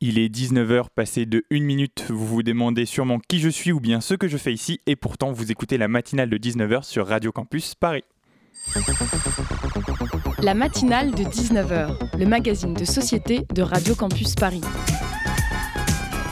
Il est 19h passé de 1 minute. Vous vous demandez sûrement qui je suis ou bien ce que je fais ici et pourtant vous écoutez la matinale de 19h sur Radio Campus Paris. La matinale de 19h, le magazine de société de Radio Campus Paris.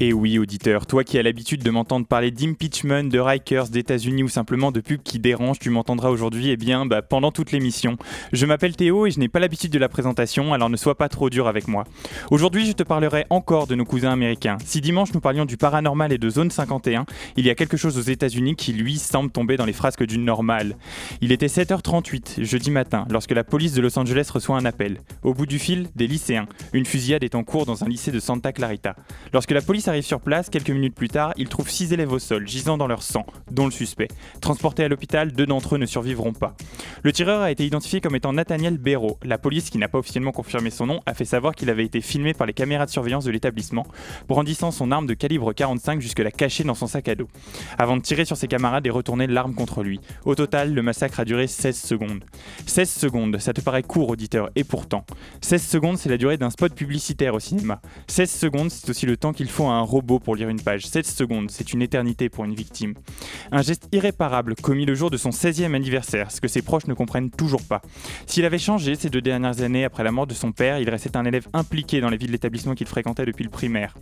Et oui, auditeur, toi qui as l'habitude de m'entendre parler d'impeachment, de Rikers, d'États-Unis ou simplement de pubs qui dérangent, tu m'entendras aujourd'hui eh bien, bah, pendant toute l'émission. Je m'appelle Théo et je n'ai pas l'habitude de la présentation, alors ne sois pas trop dur avec moi. Aujourd'hui, je te parlerai encore de nos cousins américains. Si dimanche nous parlions du paranormal et de Zone 51, il y a quelque chose aux États-Unis qui, lui, semble tomber dans les frasques du normal. Il était 7h38, jeudi matin, lorsque la police de Los Angeles reçoit un appel. Au bout du fil, des lycéens. Une fusillade est en cours dans un lycée de Santa Clarita. Lorsque la police arrive sur place, quelques minutes plus tard, ils trouvent six élèves au sol, gisant dans leur sang, dont le suspect. Transportés à l'hôpital, deux d'entre eux ne survivront pas. Le tireur a été identifié comme étant Nathaniel Béraud. La police, qui n'a pas officiellement confirmé son nom, a fait savoir qu'il avait été filmé par les caméras de surveillance de l'établissement, brandissant son arme de calibre 45 jusque-là cachée dans son sac à dos, avant de tirer sur ses camarades et retourner l'arme contre lui. Au total, le massacre a duré 16 secondes. 16 secondes, ça te paraît court, auditeur, et pourtant. 16 secondes, c'est la durée d'un spot publicitaire au cinéma. 16 secondes, c'est aussi le temps qu'il faut à un robot pour lire une page. 7 secondes, c'est une éternité pour une victime. Un geste irréparable commis le jour de son 16e anniversaire, ce que ses proches ne comprennent toujours pas. S'il avait changé ces deux dernières années après la mort de son père, il restait un élève impliqué dans les vies de l'établissement qu'il fréquentait depuis le primaire.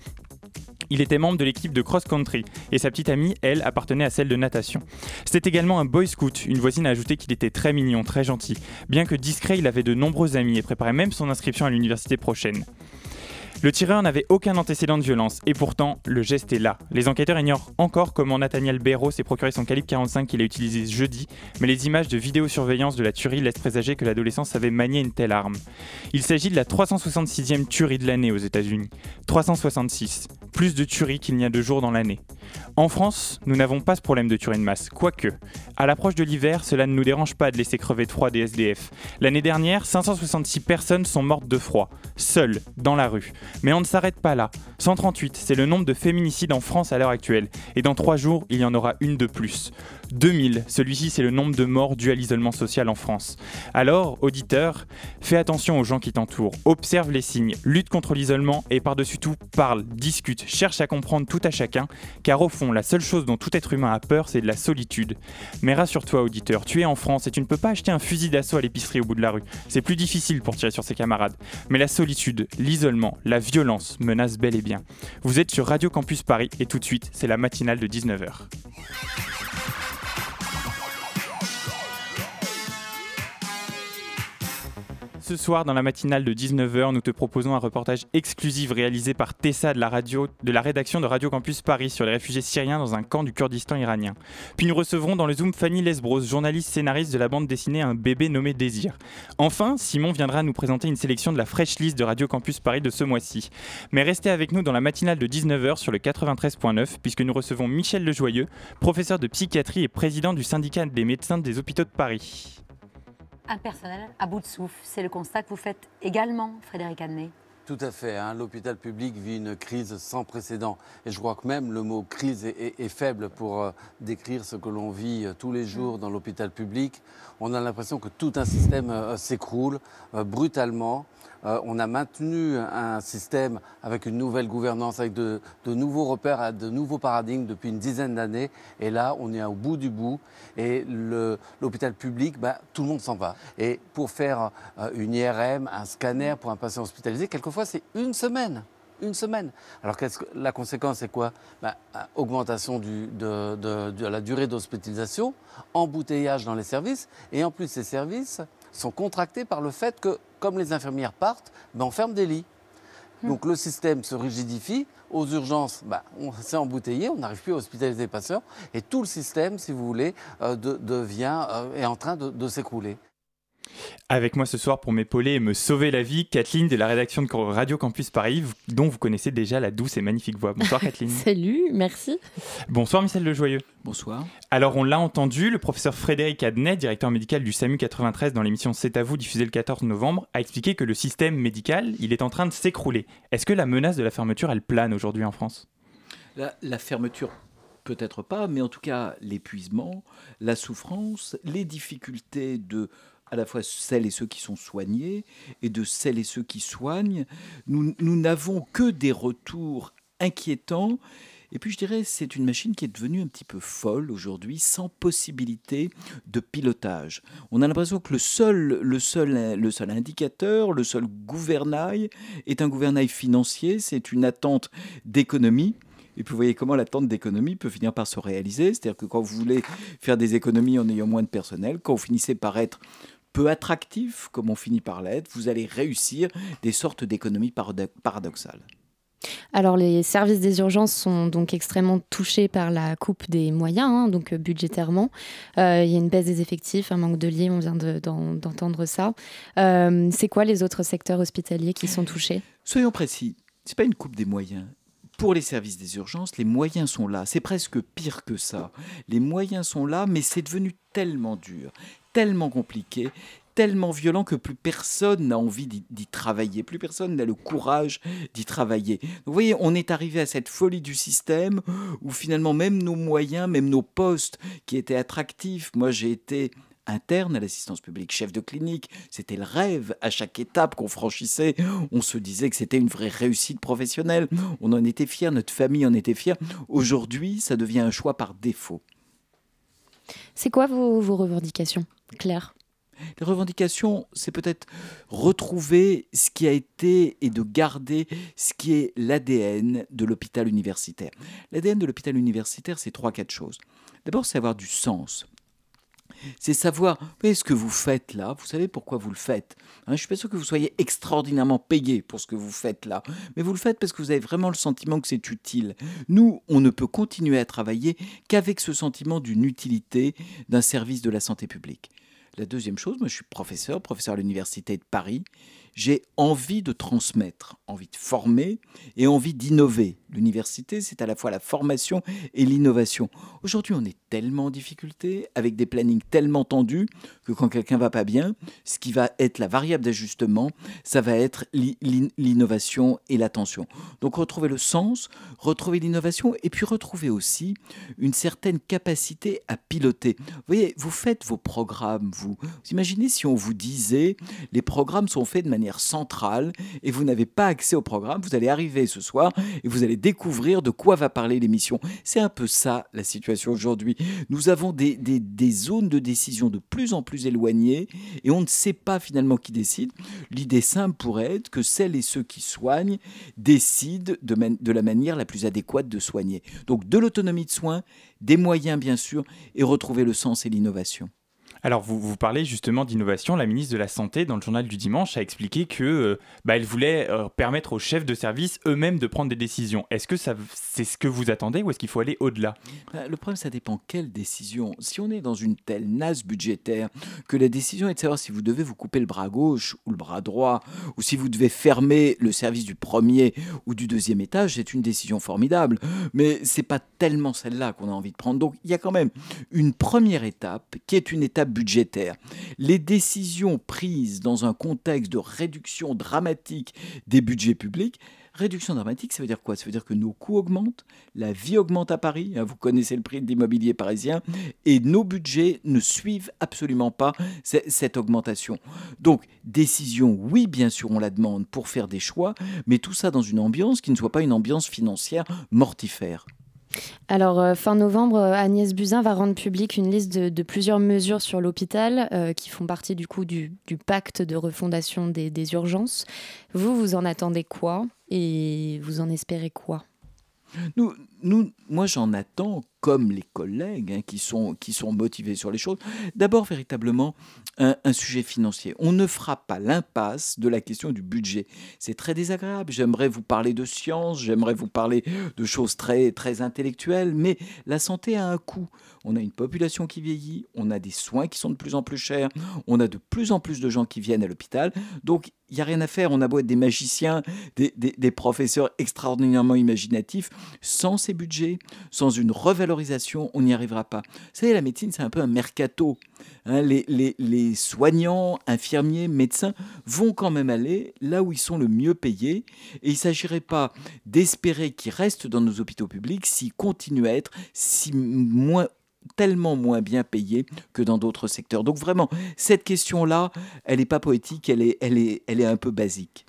Il était membre de l'équipe de cross-country et sa petite amie, elle, appartenait à celle de natation. C'était également un boy scout. Une voisine a ajouté qu'il était très mignon, très gentil. Bien que discret, il avait de nombreux amis et préparait même son inscription à l'université prochaine. Le tireur n'avait aucun antécédent de violence, et pourtant, le geste est là. Les enquêteurs ignorent encore comment Nathaniel Béraud s'est procuré son calibre 45 qu'il a utilisé jeudi, mais les images de vidéosurveillance de la tuerie laissent présager que l'adolescent savait manier une telle arme. Il s'agit de la 366e tuerie de l'année aux États-Unis. 366. Plus de tueries qu'il n'y a de jours dans l'année. En France, nous n'avons pas ce problème de tuerie de masse, quoique. À l'approche de l'hiver, cela ne nous dérange pas de laisser crever de froid des SDF. L'année dernière, 566 personnes sont mortes de froid, seules, dans la rue. Mais on ne s'arrête pas là. 138, c'est le nombre de féminicides en France à l'heure actuelle. Et dans trois jours, il y en aura une de plus. 2000, celui-ci c'est le nombre de morts dus à l'isolement social en France. Alors, auditeur, fais attention aux gens qui t'entourent, observe les signes, lutte contre l'isolement et par-dessus tout, parle, discute, cherche à comprendre tout à chacun, car au fond, la seule chose dont tout être humain a peur, c'est de la solitude. Mais rassure-toi, auditeur, tu es en France et tu ne peux pas acheter un fusil d'assaut à l'épicerie au bout de la rue. C'est plus difficile pour tirer sur ses camarades. Mais la solitude, l'isolement, la violence menacent bel et bien. Vous êtes sur Radio Campus Paris et tout de suite, c'est la matinale de 19h. Ce soir, dans la matinale de 19h, nous te proposons un reportage exclusif réalisé par Tessa de la, rédaction de Radio Campus Paris sur les réfugiés syriens dans un camp du Kurdistan iranien. Puis nous recevrons dans le Zoom Fanny Lesbros, journaliste scénariste de la bande dessinée Un bébé nommé Désir. Enfin, Simon viendra nous présenter une sélection de la fresh list de Radio Campus Paris de ce mois-ci. Mais restez avec nous dans la matinale de 19h sur le 93.9 puisque nous recevons Michel Lejoyeux, professeur de psychiatrie et président du syndicat des médecins des hôpitaux de Paris un personnel à bout de souffle. C'est le constat que vous faites également, Frédéric Adnet. Tout à fait. Hein. L'hôpital public vit une crise sans précédent. Et je crois que même le mot crise est, faible pour euh, décrire ce que l'on vit euh, tous les jours dans l'hôpital public. On a l'impression que tout un système euh, s'écroule brutalement. Euh, on a maintenu un système avec une nouvelle gouvernance, avec de, nouveaux repères, de nouveaux paradigmes depuis une dizaine d'années. Et là, on est au bout du bout. Et l'hôpital public, bah, tout le monde s'en va. Et pour faire euh, une IRM, un scanner pour un patient hospitalisé, quelquefois, c'est une semaine une semaine. Alors que la conséquence, c'est quoi? Bah, Augmentation de, la durée d'hospitalisation, embouteillage dans les services, et en plus ces services sont contractés par le fait que, comme les infirmières partent, bah, on ferme des lits. Mmh. Donc le système se rigidifie, aux urgences, bah, on s'est embouteillé, on n'arrive plus à hospitaliser les patients, et tout le système, si vous voulez, euh, de, devient, euh, est en train de, de s'écrouler. Avec moi ce soir pour m'épauler et me sauver la vie, Kathleen de la rédaction de Radio Campus Paris, dont vous connaissez déjà la douce et magnifique voix. Bonsoir Kathleen. Salut, merci. Bonsoir Michel Lejoyeux. Bonsoir. Alors on l'a entendu, le professeur Frédéric Adnet, directeur médical du SAMU 93 dans l'émission C'est à vous diffusée le 14 novembre, a expliqué que le système médical, il est en train de s'écrouler. Est-ce que la menace de la fermeture, elle plane aujourd'hui en France? La, la fermeture peut-être pas, mais en tout cas l'épuisement, la souffrance, les difficultés de à la fois celles et ceux qui sont soignés et de celles et ceux qui soignent. Nous n'avons que des retours inquiétants. Et puis je dirais, c'est une machine qui est devenue un petit peu folle aujourd'hui, sans possibilité de pilotage. On a l'impression que le seul, le, seul, le seul indicateur, le seul gouvernail est un gouvernail financier, c'est une attente d'économie. Et puis vous voyez comment l'attente d'économie peut finir par se réaliser. C'est-à-dire que quand vous voulez faire des économies en ayant moins de personnel, quand vous finissez par être peu attractif, comme on finit par l'être, vous allez réussir des sortes d'économies paradoxales. Alors les services des urgences sont donc extrêmement touchés par la coupe des moyens, hein, donc euh, budgétairement. Euh, il y a une baisse des effectifs, un manque de lits, on vient d'entendre ça. Euh, c'est quoi les autres secteurs hospitaliers qui sont touchés? Soyons précis, ce n'est pas une coupe des moyens. Pour les services des urgences, les moyens sont là. C'est presque pire que ça. Les moyens sont là, mais c'est devenu tellement dur, tellement compliqué, tellement violent que plus personne n'a envie d'y travailler, plus personne n'a le courage d'y travailler. vous voyez, on est arrivé à cette folie du système où finalement même nos moyens, même nos postes qui étaient attractifs, moi j'ai été interne à l'assistance publique, chef de clinique, c'était le rêve. À chaque étape qu'on franchissait, on se disait que c'était une vraie réussite professionnelle. On en était fiers, notre famille en était fière. Aujourd'hui, ça devient un choix par défaut. C'est quoi vos, revendications, Claire? Les revendications, c'est peut-être retrouver ce qui a été et de garder ce qui est l'ADN de l'hôpital universitaire. L'ADN de l'hôpital universitaire, c'est trois, quatre choses. D'abord, c'est avoir du sens c'est savoir ce que vous faites là, vous savez pourquoi vous le faites. Hein, je ne suis pas sûr que vous soyez extraordinairement payé pour ce que vous faites là, mais vous le faites parce que vous avez vraiment le sentiment que c'est utile. Nous, on ne peut continuer à travailler qu'avec ce sentiment d'une utilité d'un service de la santé publique. La deuxième chose, moi je suis professeur, professeur à l'Université de Paris, j'ai envie de transmettre, envie de former et envie d'innover. L'université, c'est à la fois la formation et l'innovation. Aujourd'hui, on est tellement en difficulté, avec des plannings tellement tendus, que quand quelqu'un va pas bien, ce qui va être la variable d'ajustement, ça va être l'innovation et l'attention. Donc retrouver le sens, retrouver l'innovation, et puis retrouver aussi une certaine capacité à piloter. Vous voyez, vous faites vos programmes, vous. Vous imaginez si on vous disait, les programmes sont faits de manière centrale, et vous n'avez pas accès au programme, vous allez arriver ce soir, et vous allez découvrir de quoi va parler l'émission. C'est un peu ça la situation aujourd'hui. Nous avons des, des, zones de décision de plus en plus éloignées et on ne sait pas finalement qui décide. L'idée simple pourrait être que celles et ceux qui soignent décident de, de la manière la plus adéquate de soigner. Donc de l'autonomie de soins, des moyens bien sûr, et retrouver le sens et l'innovation. Alors, vous, vous parlez justement d'innovation. La ministre de la Santé, dans le journal du dimanche, a expliqué que euh, bah, elle voulait euh, permettre aux chefs de service eux-mêmes de prendre des décisions. Est-ce que c'est ce que vous attendez ou est-ce qu'il faut aller au-delà? Bah, Le problème, ça dépend quelle décision. Si on est dans une telle nasse budgétaire que la décision est de savoir si vous devez vous couper le bras gauche ou le bras droit, ou si vous devez fermer le service du premier ou du deuxième étage, c'est une décision formidable. Mais c'est pas tellement celle-là qu'on a envie de prendre. Donc, il y a quand même une première étape qui est une étape budgétaire. Les décisions prises dans un contexte de réduction dramatique des budgets publics, Réduction dramatique, ça veut dire quoi? Ça veut dire que nos coûts augmentent, la vie augmente à Paris, hein, vous connaissez le prix de l'immobilier parisien, et nos budgets ne suivent absolument pas cette augmentation. Donc, décision, oui, bien sûr, on la demande pour faire des choix, mais tout ça dans une ambiance qui ne soit pas une ambiance financière mortifère. Alors, euh, fin novembre, euh, Agnès Buzyn va rendre publique une liste de, plusieurs mesures sur l'hôpital euh, qui font partie du coup du, pacte de refondation des, urgences. Vous, vous en attendez quoi et vous en espérez quoi? Moi, j'en attends, comme les collègues hein, qui, sont, qui sont motivés sur les choses, d'abord véritablement un, sujet financier. On ne fera pas l'impasse de la question du budget. C'est très désagréable. J'aimerais vous parler de science, j'aimerais vous parler de choses très, très intellectuelles, mais la santé a un coût. On a une population qui vieillit, on a des soins qui sont de plus en plus chers, on a de plus en plus de gens qui viennent à l'hôpital. Donc, il n'y a rien à faire. On a beau être des magiciens, des, des professeurs extraordinairement imaginatifs, sans ces budgets, sans une revalorisation, on n'y arrivera pas. Vous savez, la médecine, c'est un peu un mercato. Hein, les, soignants, infirmiers, médecins vont quand même aller là où ils sont le mieux payés. Et il ne s'agirait pas d'espérer qu'ils restent dans nos hôpitaux publics s'ils continuent à être si moins tellement moins bien payés que dans d'autres secteurs. Donc vraiment, cette question-là, elle n'est pas poétique, elle est, elle, est, elle est un peu basique.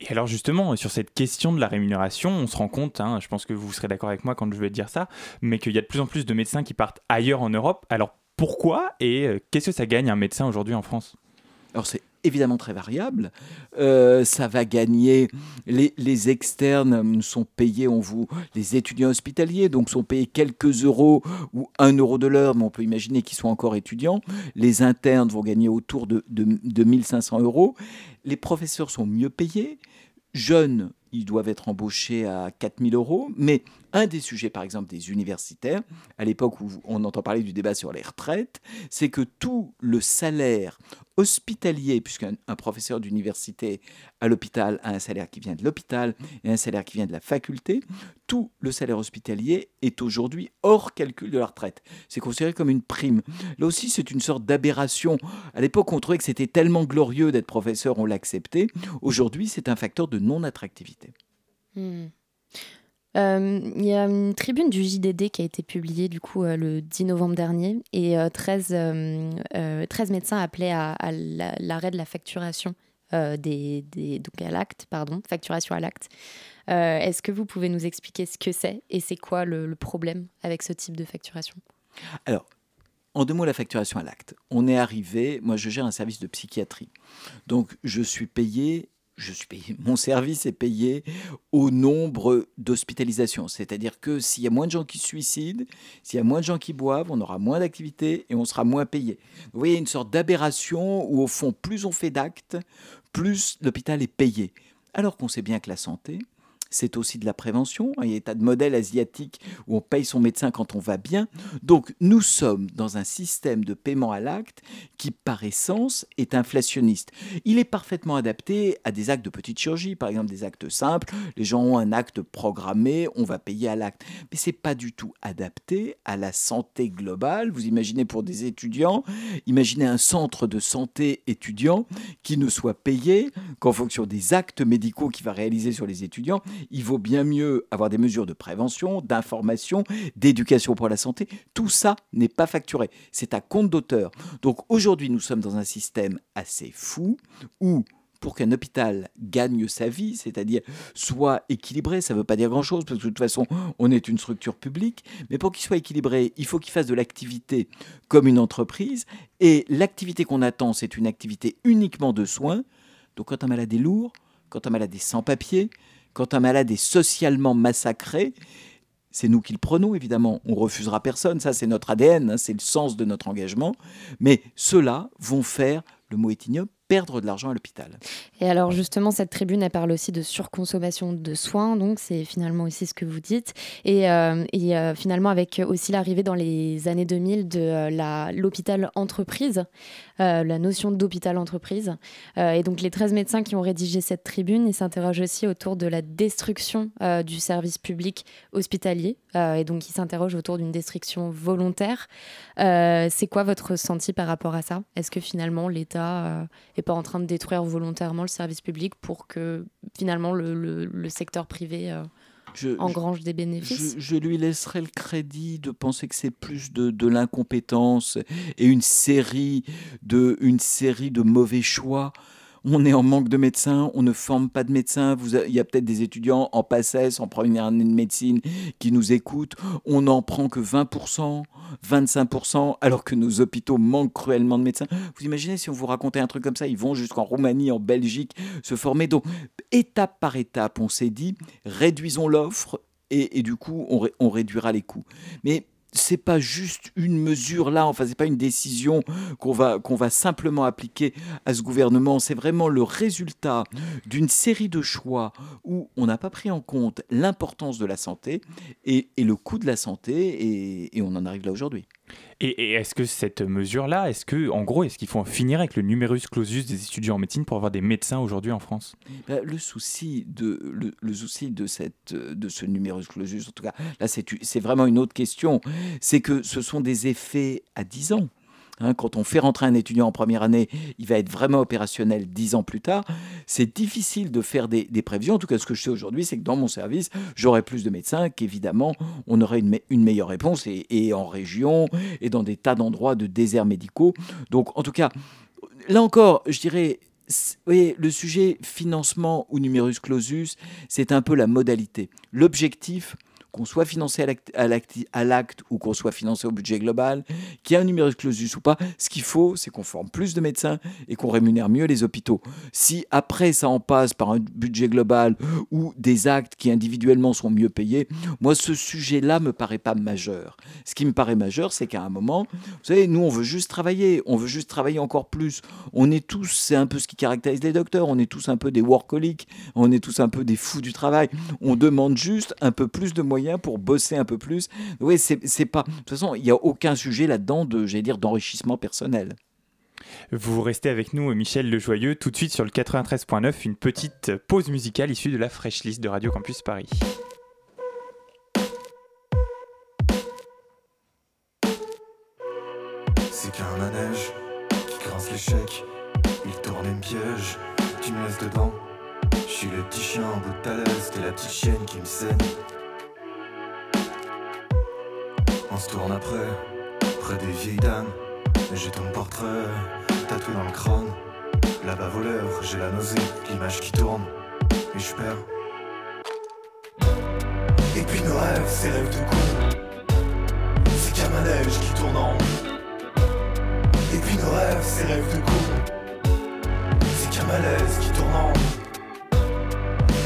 Et alors justement, sur cette question de la rémunération, on se rend compte, hein, je pense que vous serez d'accord avec moi quand je vais dire ça, mais qu'il y a de plus en plus de médecins qui partent ailleurs en Europe. Alors pourquoi et euh, qu'est-ce que ça gagne un médecin aujourd'hui en France? Évidemment très variable. Euh, ça va gagner. Les, externes sont payés, on vous, les étudiants hospitaliers, donc sont payés quelques euros ou un euro de l'heure, mais on peut imaginer qu'ils sont encore étudiants. Les internes vont gagner autour de, de, de 1500 euros. Les professeurs sont mieux payés. Jeunes, ils doivent être embauchés à 4000 euros. Mais un des sujets, par exemple, des universitaires, à l'époque où on entend parler du débat sur les retraites, c'est que tout le salaire hospitalier, puisqu'un professeur d'université à l'hôpital a un salaire qui vient de l'hôpital et un salaire qui vient de la faculté, tout le salaire hospitalier est aujourd'hui hors calcul de la retraite. C'est considéré comme une prime. Là aussi, c'est une sorte d'aberration. À l'époque, on trouvait que c'était tellement glorieux d'être professeur, on l'acceptait. Aujourd'hui, c'est un facteur de non-attractivité. Euh, il y a une tribune du JDD qui a été publiée du coup euh, le 10 novembre dernier et euh, 13, 13, médecins appelaient à, l'arrêt de la facturation des, des, donc à l'acte, pardon, facturation à l'acte. Est-ce que vous pouvez nous expliquer ce que c'est et c'est quoi le, le, problème avec ce type de facturation? Alors, en deux mots, la facturation à l'acte. On est arrivé, moi je gère un service de psychiatrie, donc je suis payé je suis mon service est payé au nombre d'hospitalisations. C'est-à-dire que s'il y a moins de gens qui se suicident, s'il y a moins de gens qui boivent, on aura moins d'activités et on sera moins payé. Vous voyez, une sorte d'aberration où, au fond, plus on fait d'actes, plus l'hôpital est payé. Alors qu'on sait bien que la santé, c'est aussi de la prévention. Il y a des tas de modèles asiatiques où on paye son médecin quand on va bien. Donc nous sommes dans un système de paiement à l'acte qui, par essence, est inflationniste. Il est parfaitement adapté à des actes de petite chirurgie, par exemple des actes simples. Les gens ont un acte programmé, on va payer à l'acte. Mais c'est pas du tout adapté à la santé globale. Vous imaginez pour des étudiants, imaginez un centre de santé étudiant qui ne soit payé qu'en fonction des actes médicaux qu'il va réaliser sur les étudiants il vaut bien mieux avoir des mesures de prévention, d'information, d'éducation pour la santé. Tout ça n'est pas facturé. C'est à compte d'auteur. Donc aujourd'hui, nous sommes dans un système assez fou où pour qu'un hôpital gagne sa vie, c'est-à-dire soit équilibré, ça ne veut pas dire grand-chose, parce que de toute façon, on est une structure publique, mais pour qu'il soit équilibré, il faut qu'il fasse de l'activité comme une entreprise, et l'activité qu'on attend, c'est une activité uniquement de soins. Donc quand un malade est lourd, quand un malade est sans papier, quand un malade est socialement massacré, c'est nous qui le prenons, évidemment. On refusera personne, ça c'est notre ADN, hein, c'est le sens de notre engagement. Mais ceux-là vont faire, le mot est ignoble, perdre de l'argent à l'hôpital. Et alors justement, cette tribune, elle parle aussi de surconsommation de soins, donc c'est finalement aussi ce que vous dites. Et, euh, et euh, finalement, avec aussi l'arrivée dans les années 2000 de euh, l'hôpital entreprise, la notion d'hôpital entreprise. Et donc les 13 médecins qui ont rédigé cette tribune, ils s'interrogent aussi autour de la destruction du service public hospitalier. et donc ils s'interrogent autour d'une destruction volontaire. c'est quoi votre ressenti par rapport à ça? Est-ce que finalement l'État n'est pas en train de détruire volontairement le service public pour que finalement le, le, le secteur privé je, engrange des bénéfices. Je, je, lui laisserai le crédit de penser que c'est plus de, de l'incompétence et une série de, une série de mauvais choix on est en manque de médecins, on ne forme pas de médecins. Vous il y a peut-être des étudiants en PACES, en première année de médecine, qui nous écoutent. On n'en prend que 20%, 25%, alors que nos hôpitaux manquent cruellement de médecins. Vous imaginez si on vous racontait un truc comme ça, ils vont jusqu'en Roumanie, en Belgique, se former. Donc, étape par étape, on s'est dit, réduisons l'offre, et, du coup, on, on réduira les coûts. Mais c'est pas juste une mesure là, enfin c'est pas une décision qu'on va qu'on va simplement appliquer à ce gouvernement, c'est vraiment le résultat d'une série de choix où on n'a pas pris en compte l'importance de la santé et, le coût de la santé et on en arrive là aujourd'hui. Et, est-ce que cette mesure-là, est-ce que, en gros, est-ce qu'il faut en finir avec le numerus clausus des étudiants en médecine pour avoir des médecins aujourd'hui en France? Bah, Le souci de le, souci de cette de ce numerus clausus, en tout cas, là c'est vraiment une autre question, c'est que ce sont des effets à 10 ans. Hein, quand on fait rentrer un étudiant en première année, il va être vraiment opérationnel dix ans plus tard. C'est difficile de faire des, prévisions. En tout cas, ce que je sais aujourd'hui, c'est que dans mon service, j'aurai plus de médecins, qu'évidemment, on aurait une, meilleure réponse, et, en région, et dans des tas d'endroits de déserts médicaux. Donc, en tout cas, là encore, je dirais, le sujet financement ou numerus clausus, c'est un peu la modalité. L'objectif, qu'on soit financé à l'acte ou qu'on soit financé au budget global, qu'il y ait un numerus clausus ou pas, ce qu'il faut, c'est qu'on forme plus de médecins et qu'on rémunère mieux les hôpitaux. Si après ça en passe par un budget global ou des actes qui individuellement sont mieux payés, moi ce sujet-là me paraît pas majeur. Ce qui me paraît majeur, c'est qu'à un moment, vous savez, nous on veut juste travailler, on veut juste travailler encore plus. On est tous, c'est un peu ce qui caractérise les docteurs, on est tous un peu des workaholics, on est tous un peu des fous du travail. On demande juste un peu plus de moyens pour bosser un peu plus. Oui, c'est pas. De toute façon, il n'y a aucun sujet là-dedans de, j'allais dire, d'enrichissement personnel. Vous restez avec nous, Michel Lejoyeux, tout de suite sur le 93.9, une petite pause musicale issue de la Fresh List de Radio Campus Paris. C'est qu'un manège qui grince l'échec, il tourne une piège, tu me laisses dedans. Je suis le petit chien en bout de ta laisse, t'es la petite chienne qui me saigne. On se tourne après, près des vieilles dames. J'ai ton portrait tatoué dans le crâne. Là-bas voleur, j'ai la nausée, l'image qui tourne. Et je perds. Et puis nos rêves, ces rêves de con. C'est qu'un manège qui tourne en Et puis nos rêves, ces rêves de con. C'est qu'un malaise qui tourne en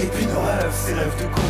Et puis nos rêves, ces rêves de con.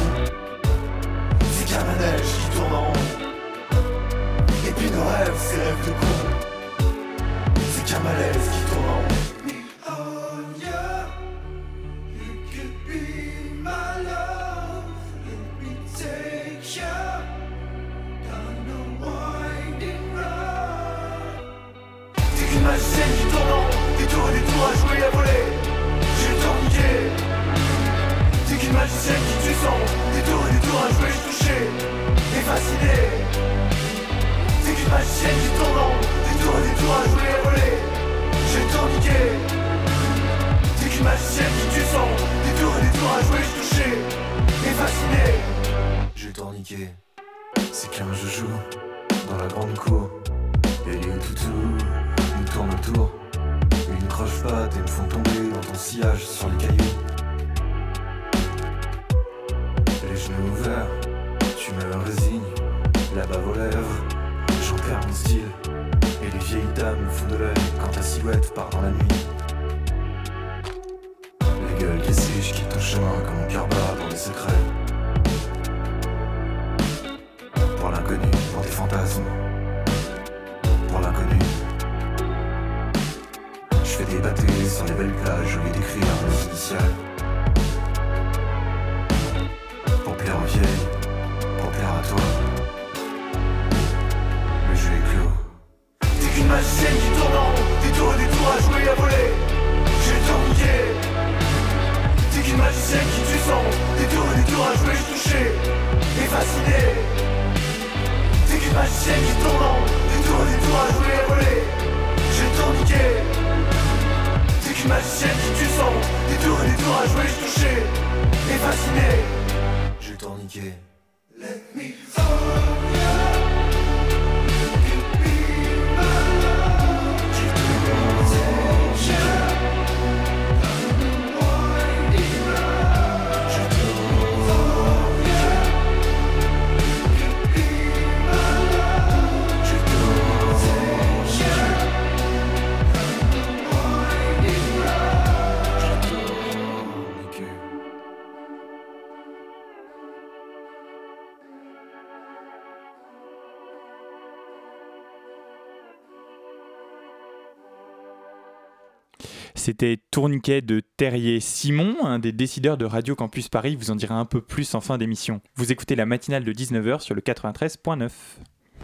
C'était Tourniquet de Terrier Simon, un des décideurs de Radio Campus Paris, vous en dira un peu plus en fin d'émission. Vous écoutez la matinale de 19h sur le 93.9.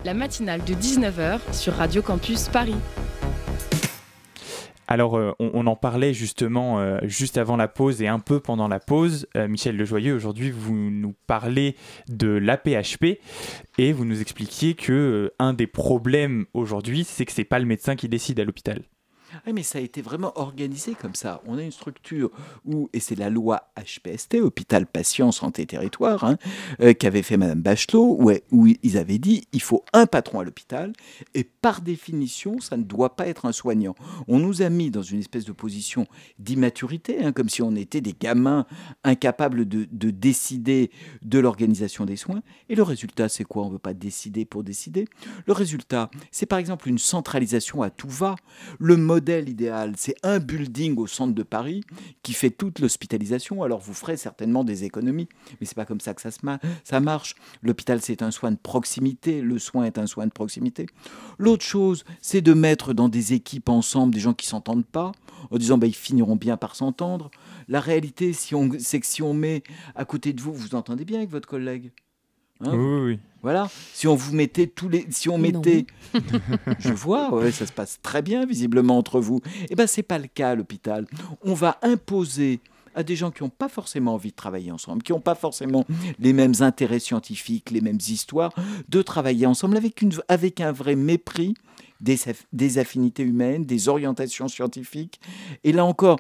La matinale de 19h sur Radio Campus Paris. Alors, euh, on, on, en parlait justement euh, juste avant la pause et un peu pendant la pause. Euh, Michel Lejoyeux, aujourd'hui, vous nous parlez de l'APHP et vous nous expliquiez que un des problèmes aujourd'hui, c'est que c'est pas le médecin qui décide à l'hôpital. Oui, mais ça a été vraiment organisé comme ça. On a une structure où, et c'est la loi HPST, Hôpital Patient Santé Territoire, hein, euh, qu'avait fait Madame Bachelot, où, où, ils avaient dit il faut un patron à l'hôpital, et par définition, ça ne doit pas être un soignant. On nous a mis dans une espèce de position d'immaturité, hein, comme si on était des gamins incapables de, de décider de l'organisation des soins. Et le résultat, c'est quoi? On ne veut pas décider pour décider. Le résultat, c'est par exemple une centralisation à tout va. Le mode modèle idéal, c'est un building au centre de Paris qui fait toute l'hospitalisation. Alors vous ferez certainement des économies, mais c'est pas comme ça que ça, se ça marche. L'hôpital, c'est un soin de proximité. Le soin est un soin de proximité. L'autre chose, c'est de mettre dans des équipes ensemble des gens qui s'entendent pas, en disant bah, ils finiront bien par s'entendre. La réalité, si on, c'est que si on met à côté de vous, vous entendez bien avec votre collègue? Hein oui, oui. Voilà. Si on vous mettait tous les, si on mettait, je vois, ouais, ça se passe très bien visiblement entre vous. Eh ben, c'est pas le cas à l'hôpital. On va imposer à des gens qui n'ont pas forcément envie de travailler ensemble, qui n'ont pas forcément les mêmes intérêts scientifiques, les mêmes histoires, de travailler ensemble avec, une, avec un vrai mépris des, affinités humaines, des orientations scientifiques. Et là encore,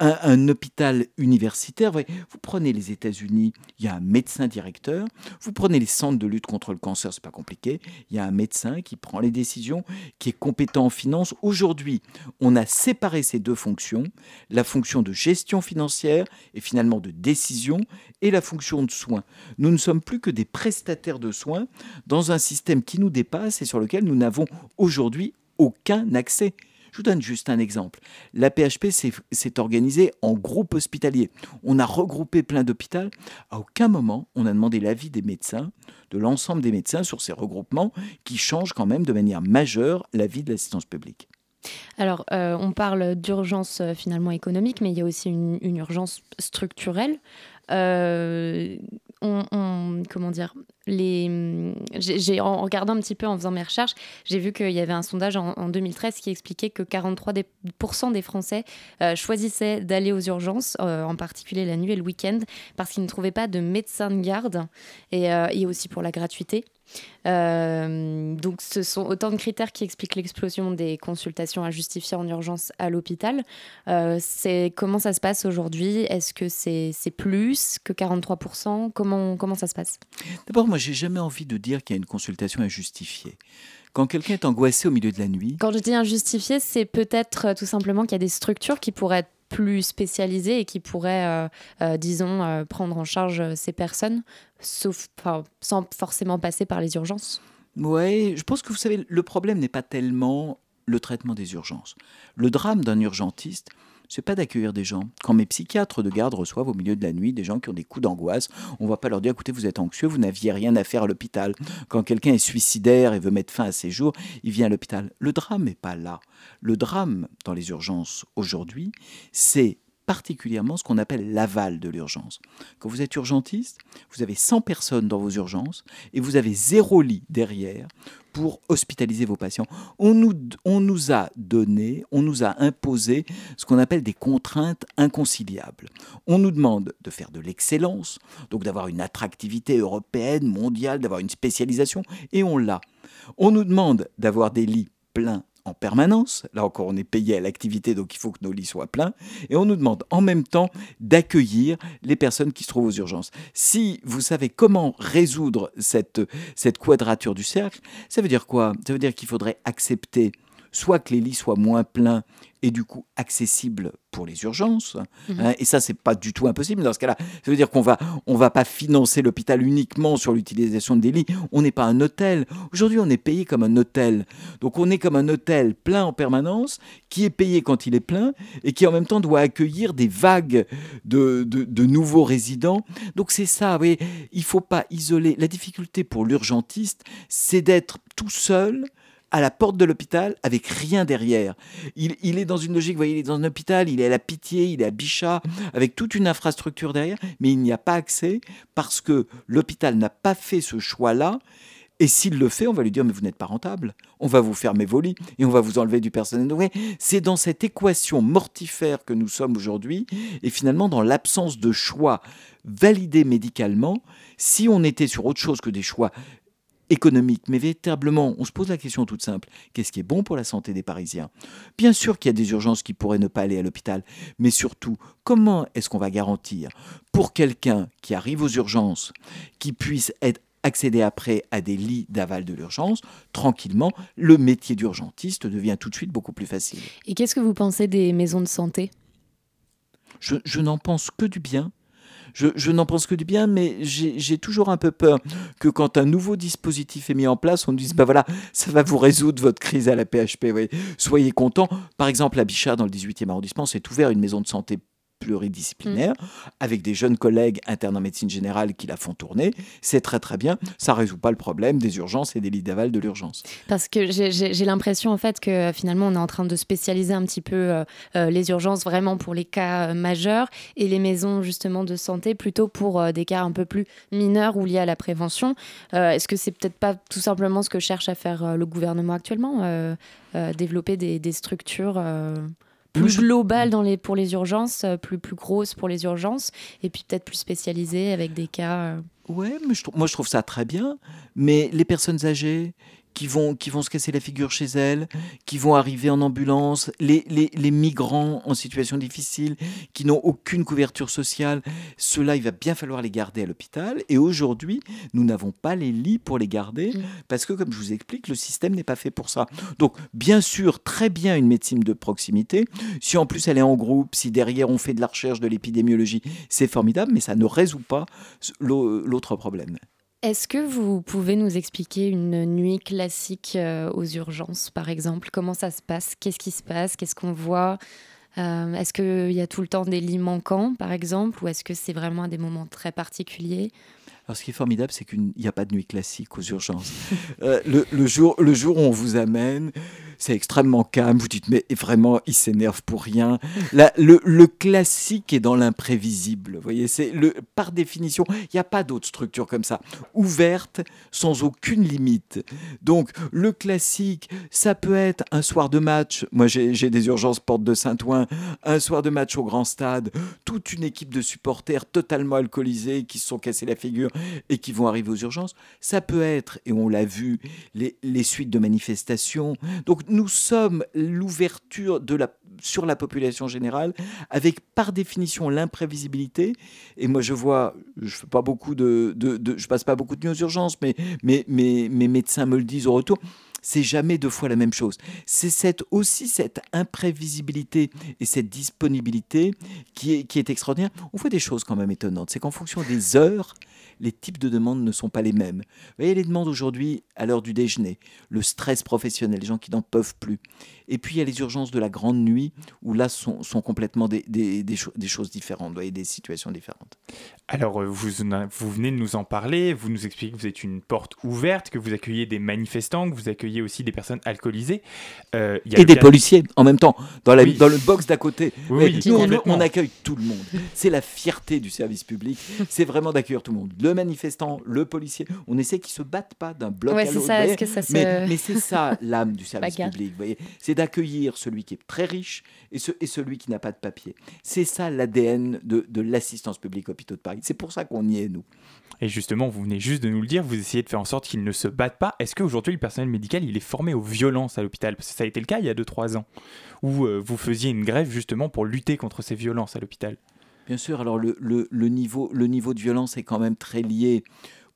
un, hôpital universitaire, vous, vous prenez les États-Unis, il y a un médecin directeur, vous prenez les centres de lutte contre le cancer, c'est pas compliqué, il y a un médecin qui prend les décisions, qui est compétent en finance. Aujourd'hui, on a séparé ces deux fonctions, la fonction de gestion financière et finalement de décision, et la fonction de soins. Nous ne sommes plus que des prestataires de soins dans un système qui nous dépasse et sur lequel nous n'avons aujourd'hui aucun accès. Je vous donne juste un exemple. La PHP s'est organisée en groupe hospitalier. On a regroupé plein d'hôpitaux. À aucun moment, on a demandé l'avis des médecins, de l'ensemble des médecins sur ces regroupements qui changent quand même de manière majeure la vie de l'assistance publique. Alors, euh, on parle d'urgence euh, finalement économique, mais il y a aussi une, urgence structurelle. Euh, comment dire les j'ai en regardant un petit peu en faisant mes recherches j'ai vu qu'il y avait un sondage en, en, 2013 qui expliquait que 43% des, des Français euh, choisissaient d'aller aux urgences euh, en particulier la nuit et le week-end parce qu'ils ne trouvaient pas de médecin de garde. Et, euh, et aussi pour la gratuité euh, donc ce sont autant de critères qui expliquent l'explosion des consultations à justifier en urgence à l'hôpital. Euh, c'est comment ça se passe aujourd'hui? Est-ce que c'est plus que 43% comment, comment ça se passe? D'abord, moi, j'ai jamais envie de dire qu'il y a une consultation à justifier. Quand quelqu'un est angoissé au milieu de la nuit. Quand je dis injustifié, c'est peut-être euh, tout simplement qu'il y a des structures qui pourraient être plus spécialisées et qui pourraient, euh, euh, disons, euh, prendre en charge ces personnes, sauf, sans forcément passer par les urgences. Oui, je pense que vous savez, le problème n'est pas tellement le traitement des urgences. Le drame d'un urgentiste, c'est pas d'accueillir des gens. Quand mes psychiatres de garde reçoivent au milieu de la nuit des gens qui ont des coups d'angoisse, on va pas leur dire écoutez, vous êtes anxieux, vous n'aviez rien à faire à l'hôpital. Quand quelqu'un est suicidaire et veut mettre fin à ses jours, il vient à l'hôpital. Le drame n'est pas là. Le drame dans les urgences aujourd'hui, c'est particulièrement ce qu'on appelle l'aval de l'urgence. Quand vous êtes urgentiste, vous avez 100 personnes dans vos urgences et vous avez zéro lit derrière pour hospitaliser vos patients. On nous, a donné, on nous a imposé ce qu'on appelle des contraintes inconciliables. On nous demande de faire de l'excellence, donc d'avoir une attractivité européenne, mondiale, d'avoir une spécialisation, et on l'a. On nous demande d'avoir des lits pleins en permanence. Là encore, on est payé à l'activité, donc il faut que nos lits soient pleins. Et on nous demande en même temps d'accueillir les personnes qui se trouvent aux urgences. Si vous savez comment résoudre cette, cette quadrature du cercle, ça veut dire quoi? Ça veut dire qu'il faudrait accepter soit que les lits soient moins pleins et du coup accessibles pour les urgences. Hein, et ça, c'est pas du tout impossible. Dans ce cas-là, ça veut dire qu'on va, on va pas financer l'hôpital uniquement sur l'utilisation des lits. On n'est pas un hôtel. Aujourd'hui, on est payé comme un hôtel. Donc, on est comme un hôtel plein en permanence, qui est payé quand il est plein et qui en même temps doit accueillir des vagues de, de, de nouveaux résidents. Donc, c'est ça. Vous voyez, il faut pas isoler. La difficulté pour l'urgentiste, c'est d'être tout seul à la porte de l'hôpital avec rien derrière. Il, est dans une logique, vous voyez, il est dans un hôpital, il est à la pitié, il est à Bichat, avec toute une infrastructure derrière, mais il n'y a pas accès parce que l'hôpital n'a pas fait ce choix-là. Et s'il le fait, on va lui dire mais vous n'êtes pas rentable, on va vous fermer vos lits et on va vous enlever du personnel. Donc, c'est dans cette équation mortifère que nous sommes aujourd'hui et finalement dans l'absence de choix validés médicalement, si on était sur autre chose que des choix économiques, mais véritablement, on se pose la question toute simple, qu'est-ce qui est bon pour la santé des Parisiens? Bien sûr qu'il y a des urgences qui pourraient ne pas aller à l'hôpital, mais surtout, comment est-ce qu'on va garantir pour quelqu'un qui arrive aux urgences, qui puisse être accéder après à des lits d'aval de l'urgence, tranquillement, le métier d'urgentiste devient tout de suite beaucoup plus facile? Et qu'est-ce que vous pensez des maisons de santé? Je, je n'en pense que du bien. Je, n'en pense que du bien, mais j'ai toujours un peu peur que quand un nouveau dispositif est mis en place, on dise, bah voilà, ça va vous résoudre votre crise à la PHP. Soyez contents. Par exemple, à Bichat, dans le 18e arrondissement, c'est ouvert une maison de santé pluridisciplinaire, mmh. avec des jeunes collègues internes en médecine générale qui la font tourner. C'est très très bien. Ça ne résout pas le problème des urgences et des lits d'aval de l'urgence. Parce que j'ai l'impression en fait que finalement on est en train de spécialiser un petit peu euh, euh, les urgences vraiment pour les cas euh, majeurs et les maisons justement de santé plutôt pour euh, des cas un peu plus mineurs ou liés à la prévention. Euh, Est-ce que c'est peut-être pas tout simplement ce que cherche à faire euh, le gouvernement actuellement Développer des, des structures plus globale dans les, pour les urgences, plus, plus grosse pour les urgences, et puis peut-être plus spécialisée avec des cas. Euh... Ouais, mais je, moi je trouve ça très bien. Mais les personnes âgées qui vont, qui vont se casser la figure chez elles, qui vont arriver en ambulance, les, les, les migrants en situation difficile, qui n'ont aucune couverture sociale, ceux-là, il va bien falloir les garder à l'hôpital. Et aujourd'hui, nous n'avons pas les lits pour les garder, mmh. parce que, comme je vous explique, le système n'est pas fait pour ça. Donc, bien sûr, très bien une médecine de proximité. Si en plus elle est en groupe, si derrière on fait de la recherche, de l'épidémiologie, c'est formidable, mais ça ne résout pas l'autre problème. Est-ce que vous pouvez nous expliquer une nuit classique euh, aux urgences, par exemple? Comment ça se passe? Qu'est-ce qui se passe? Qu'est-ce qu'on voit? Euh, Est-ce qu'il y a tout le temps des lits manquants, par exemple? Ou est-ce que c'est vraiment à des moments très particuliers? Alors, ce qui est formidable, c'est qu'il n'y a pas de nuit classique aux urgences. euh, le, le, jour, le jour où on vous amène, c'est extrêmement calme. Vous dites, mais vraiment, il s'énerve pour rien. La, le, le, classique est dans l'imprévisible. Voyez, c'est le, par définition, il n'y a pas d'autre structure comme ça. Ouverte, sans aucune limite. Donc, le classique, ça peut être un soir de match. Moi, j'ai des urgences porte de Saint-Ouen. Un soir de match au grand stade. Toute une équipe de supporters totalement alcoolisés qui se sont cassés la figure et qui vont arriver aux urgences. Ça peut être, et on l'a vu, les, les suites de manifestations. Donc, nous sommes l'ouverture sur la population générale, avec par définition l'imprévisibilité. Et moi, je vois, je fais pas beaucoup de, je passe pas beaucoup de nuits aux urgences, mais mes médecins me le disent au retour. C'est jamais deux fois la même chose. C'est cette, aussi cette imprévisibilité et cette disponibilité qui est, qui est extraordinaire. On voit des choses quand même étonnantes. C'est qu'en fonction des heures, les types de demandes ne sont pas les mêmes. Vous voyez les demandes aujourd'hui à l'heure du déjeuner, le stress professionnel, les gens qui n'en peuvent plus. Et puis il y a les urgences de la grande nuit, où là sont, sont complètement des, des, des, cho des, choses différentes, vous des situations différentes. Alors vous, vous venez de nous en parler, vous nous expliquez que vous êtes une porte ouverte, que vous accueillez des manifestants, que vous accueillez aussi des personnes alcoolisées. Euh, y a Et des cas... policiers en même temps, dans, la, oui. dans le box d'à côté. Oui, nous, on, on accueille tout le monde. C'est la fierté du service public, c'est vraiment d'accueillir tout le monde. Le manifestant, le policier, on essaie qu'ils se battent pas d'un bloc ouais, à l'autre. Mais, mais c'est ça l'âme du service public. C'est d'accueillir celui qui est très riche et, ce, et celui qui n'a pas de papier. C'est ça l'ADN de, de l'assistance publique hôpitaux de Paris. C'est pour ça qu'on y est, nous. Et justement, vous venez juste de nous le dire, vous essayez de faire en sorte qu'ils ne se battent pas. Est-ce qu'aujourd'hui, le personnel médical, il est formé aux violences à l'hôpital? Parce que ça a été le cas il y a 2-3 ans, où euh, vous faisiez une grève justement pour lutter contre ces violences à l'hôpital. Bien sûr, alors le, le, le, niveau, le niveau de violence est quand même très lié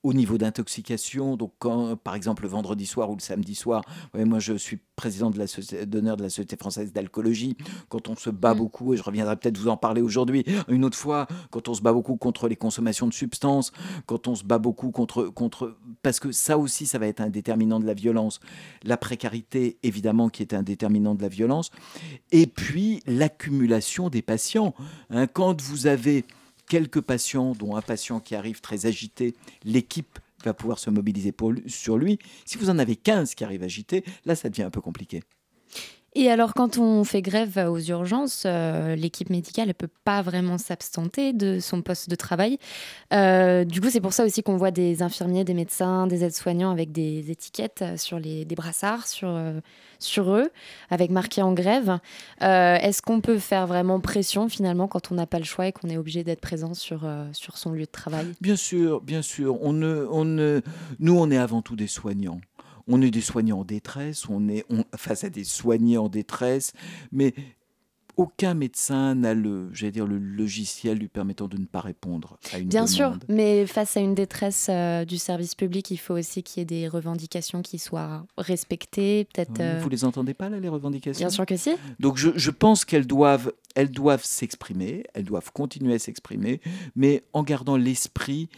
au niveau d'intoxication. Donc, quand, par exemple, le vendredi soir ou le samedi soir, ouais, moi je suis président de la d'honneur de la Société française d'alcoolologie, quand on se bat mmh. beaucoup, et je reviendrai peut-être vous en parler aujourd'hui, une autre fois, quand on se bat beaucoup contre les consommations de substances, quand on se bat beaucoup contre, contre. Parce que ça aussi, ça va être un déterminant de la violence. La précarité, évidemment, qui est un déterminant de la violence. Et puis, l'accumulation des patients. Hein, quand vous avez quelques patients, dont un patient qui arrive très agité, l'équipe va pouvoir se mobiliser pour, sur lui. Si vous en avez 15 qui arrivent agités, là, ça devient un peu compliqué. Et alors, quand on fait grève aux urgences, euh, l'équipe médicale ne peut pas vraiment s'absenter de son poste de travail. Euh, du coup, c'est pour ça aussi qu'on voit des infirmiers, des médecins, des aides-soignants avec des étiquettes sur les des brassards sur, euh, sur eux, avec marqué en grève. Est-ce qu'on peut faire vraiment pression finalement quand on n'a pas le choix et qu'on est obligé d'être présent sur, sur son lieu de travail? Bien sûr, bien sûr. On ne, on ne, nous, on est avant tout des soignants. On est des soignants en détresse, on est on- face à des soignés en détresse, mais aucun médecin n'a le, j'allais dire, le logiciel lui permettant de ne pas répondre à une Bien demande. sûr, mais face à une détresse euh, du service public, il faut aussi qu'il y ait des revendications qui soient respectées, peut-être. Euh, Vous les entendez pas là, les revendications? Bien sûr que si. Donc je, je pense qu'elles doivent, elles doivent s'exprimer, elles doivent continuer à s'exprimer, mais en gardant l'esprit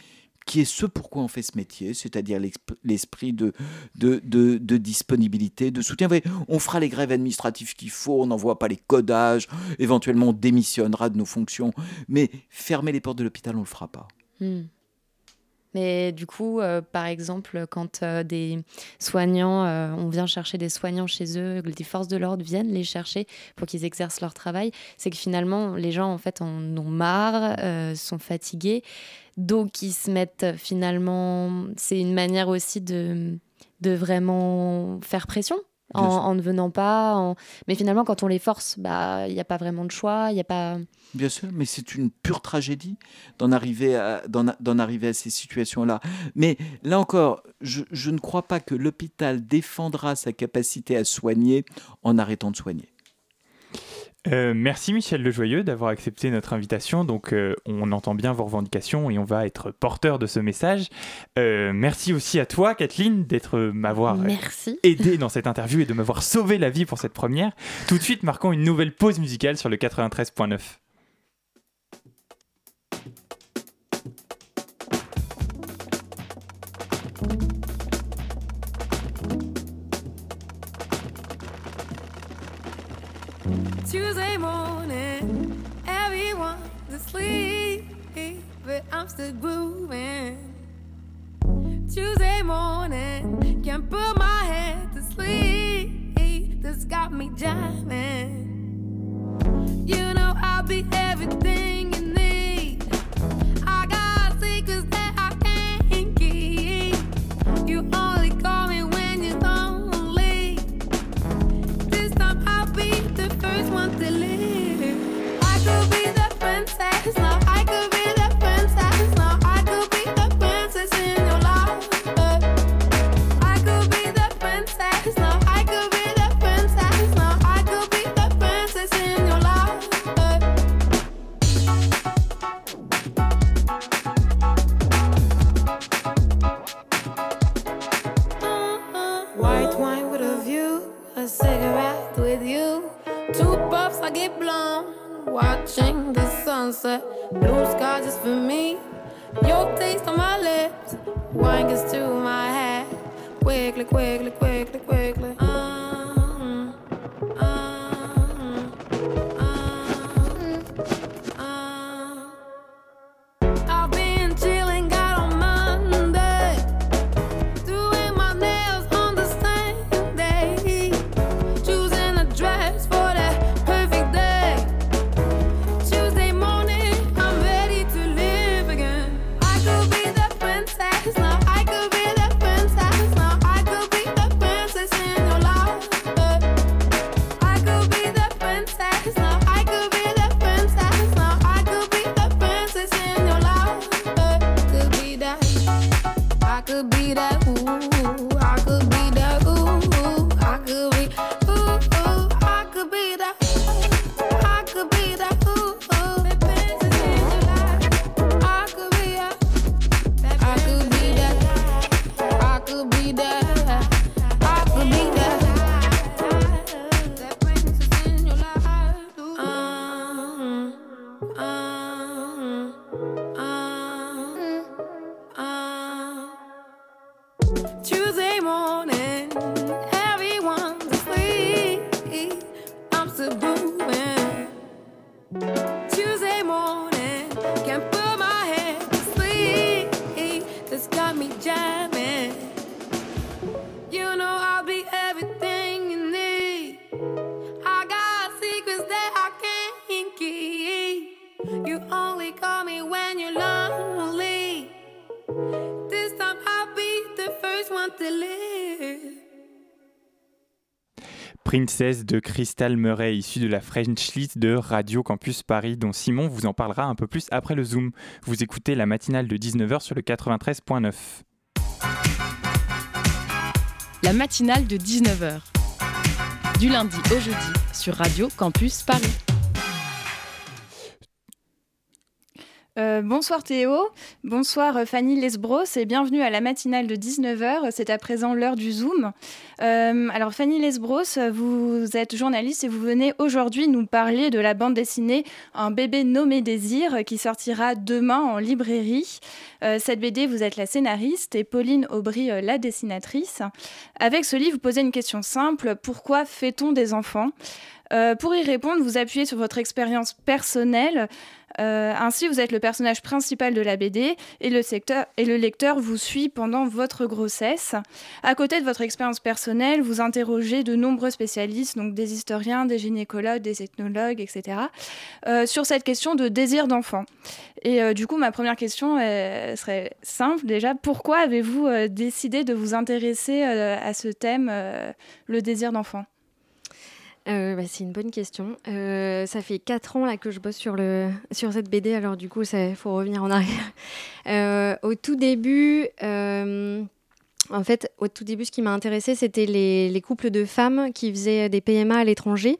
qui est ce pourquoi on fait ce métier, c'est-à-dire l'esprit de, de, disponibilité, de soutien. Voyez, on fera les grèves administratives qu'il faut, on n'envoie pas les codages, éventuellement on démissionnera de nos fonctions, mais fermer les portes de l'hôpital, on ne le fera pas. Hmm. Mais du coup, euh, par exemple, quand euh, des soignants, euh, on vient chercher des soignants chez eux, des forces de l'ordre viennent les chercher pour qu'ils exercent leur travail, c'est que finalement, les gens en fait en ont marre, sont fatigués, donc ils se mettent finalement. C'est une manière aussi de de vraiment faire pression. En, ne venant pas, en- mais finalement, quand on les force, bah, il n'y a pas vraiment de choix, il n'y a pas. Bien sûr, mais c'est une pure tragédie d'en arriver à, arriver ces situations-là. Mais là encore, je, je ne crois pas que l'hôpital défendra sa capacité à soigner en arrêtant de soigner. Euh, merci Michel Lejoyeux d'avoir accepté notre invitation. Donc, euh, on entend bien vos revendications et on va être porteur de ce message. Euh, merci aussi à toi, Kathleen, d'être m'avoir aidé dans cette interview et de m'avoir sauvé la vie pour cette première. Tout de suite, marquons une nouvelle pause musicale sur le 93.9. Tuesday morning, everyone's asleep, but I'm still grooving. Tuesday morning, can't put my head to sleep. This got me jamming. You know I'll be everything Princess de Crystal Murray, issue de la French List de Radio Campus Paris, dont Simon vous en parlera un peu plus après le Zoom. Vous écoutez la matinale de 19h sur le 93.9. La matinale de 19h. Du lundi au jeudi sur Radio Campus Paris. Euh, bonsoir Théo, bonsoir euh, Fanny Lesbros et bienvenue à la matinale de 19h. C'est à présent l'heure du Zoom. Euh, alors Fanny Lesbros, vous êtes journaliste et vous venez aujourd'hui nous parler de la bande dessinée Un bébé nommé Désir qui sortira demain en librairie. Cette BD, vous êtes la scénariste et Pauline Aubry la dessinatrice. Avec ce livre, vous posez une question simple, pourquoi fait-on des enfants? Euh, Pour y répondre, vous appuyez sur votre expérience personnelle. Euh, ainsi, vous êtes le personnage principal de la BD et le, lecteur vous suit pendant votre grossesse. À côté de votre expérience personnelle, vous interrogez de nombreux spécialistes, donc des historiens, des gynécologues, des ethnologues, etc., euh, sur cette question de désir d'enfant. Et du coup, ma première question serait simple déjà. Pourquoi avez-vous décidé de vous intéresser à ce thème, le désir d'enfant? Euh, bah, c'est une bonne question. Euh, ça fait 4 ans là, que je bosse sur, le, sur cette BD, alors du coup, il faut revenir en arrière. Euh, au tout début, en fait, au tout début, ce qui m'a intéressé, c'était les, les couples de femmes qui faisaient des PMA à l'étranger.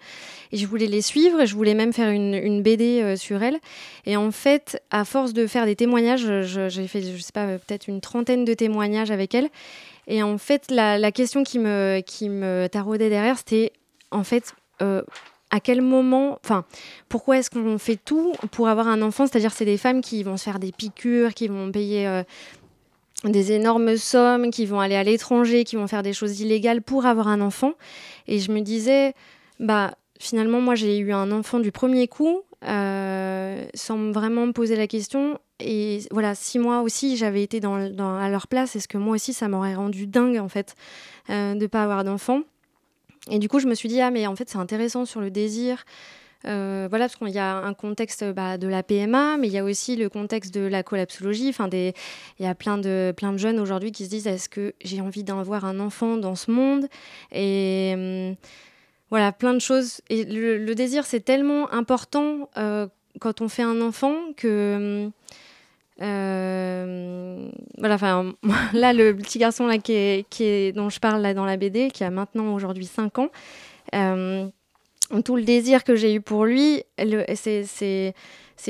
Et je voulais les suivre, et je voulais même faire une, une BD sur elles. Et en fait, à force de faire des témoignages, j'ai fait, je sais pas, peut-être une trentaine de témoignages avec elles. Et en fait, la, la question qui me, qui me taraudait derrière, c'était en fait, euh, à quel moment, enfin, pourquoi est-ce qu'on fait tout pour avoir un enfant? C'est-à-dire, c'est des femmes qui vont se faire des piqûres, qui vont payer euh, des énormes sommes, qui vont aller à l'étranger, qui vont faire des choses illégales pour avoir un enfant. Et je me disais, bah, finalement, moi, j'ai eu un enfant du premier coup, euh, sans vraiment me poser la question. Et voilà, si moi aussi j'avais été à leur place, est-ce que moi aussi ça m'aurait rendu dingue en fait de ne pas avoir d'enfant? Et du coup, je me suis dit, ah, mais en fait, c'est intéressant sur le désir. Euh, voilà, parce qu'il y a un contexte bah, de la PMA, mais il y a aussi le contexte de la collapsologie. Enfin. Il y a plein de, plein de jeunes aujourd'hui qui se disent est-ce que j'ai envie d'avoir un enfant dans ce monde? Et hum, voilà, plein de choses. Et le, désir, c'est tellement important euh, quand on fait un enfant que. Euh, voilà, enfin, là, le petit garçon là, qui est, dont je parle là, dans la BD, qui a maintenant aujourd'hui 5 ans, euh, tout le désir que j'ai eu pour lui, c'est-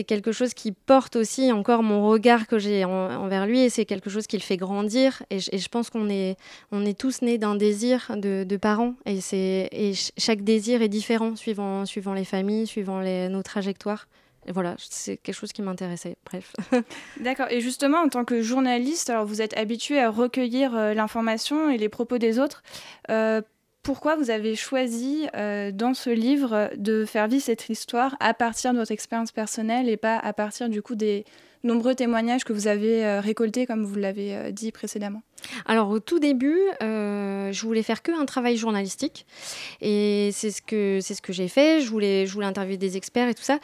quelque chose qui porte aussi encore mon regard que j'ai en- envers lui et c'est quelque chose qui le fait grandir. Et je, pense qu'on est, on est tous nés d'un désir de, parents et, c'est- ch- chaque désir est différent suivant, suivant les familles, suivant nos trajectoires. Et voilà, c'est quelque chose qui m'intéressait. Bref. D'accord. Et justement, en tant que journaliste, alors vous êtes habitué à recueillir euh, l'information et les propos des autres. Euh, pourquoi vous avez choisi euh, dans ce livre de faire vivre cette histoire à partir de votre expérience personnelle et pas à partir du coup des nombreux témoignages que vous avez euh, récoltés, comme vous l'avez euh, dit précédemment? Alors au tout début, je voulais faire que un travail journalistique et c'est ce que c'est ce que j'ai fait. Je voulais je voulais interviewer des experts et tout ça.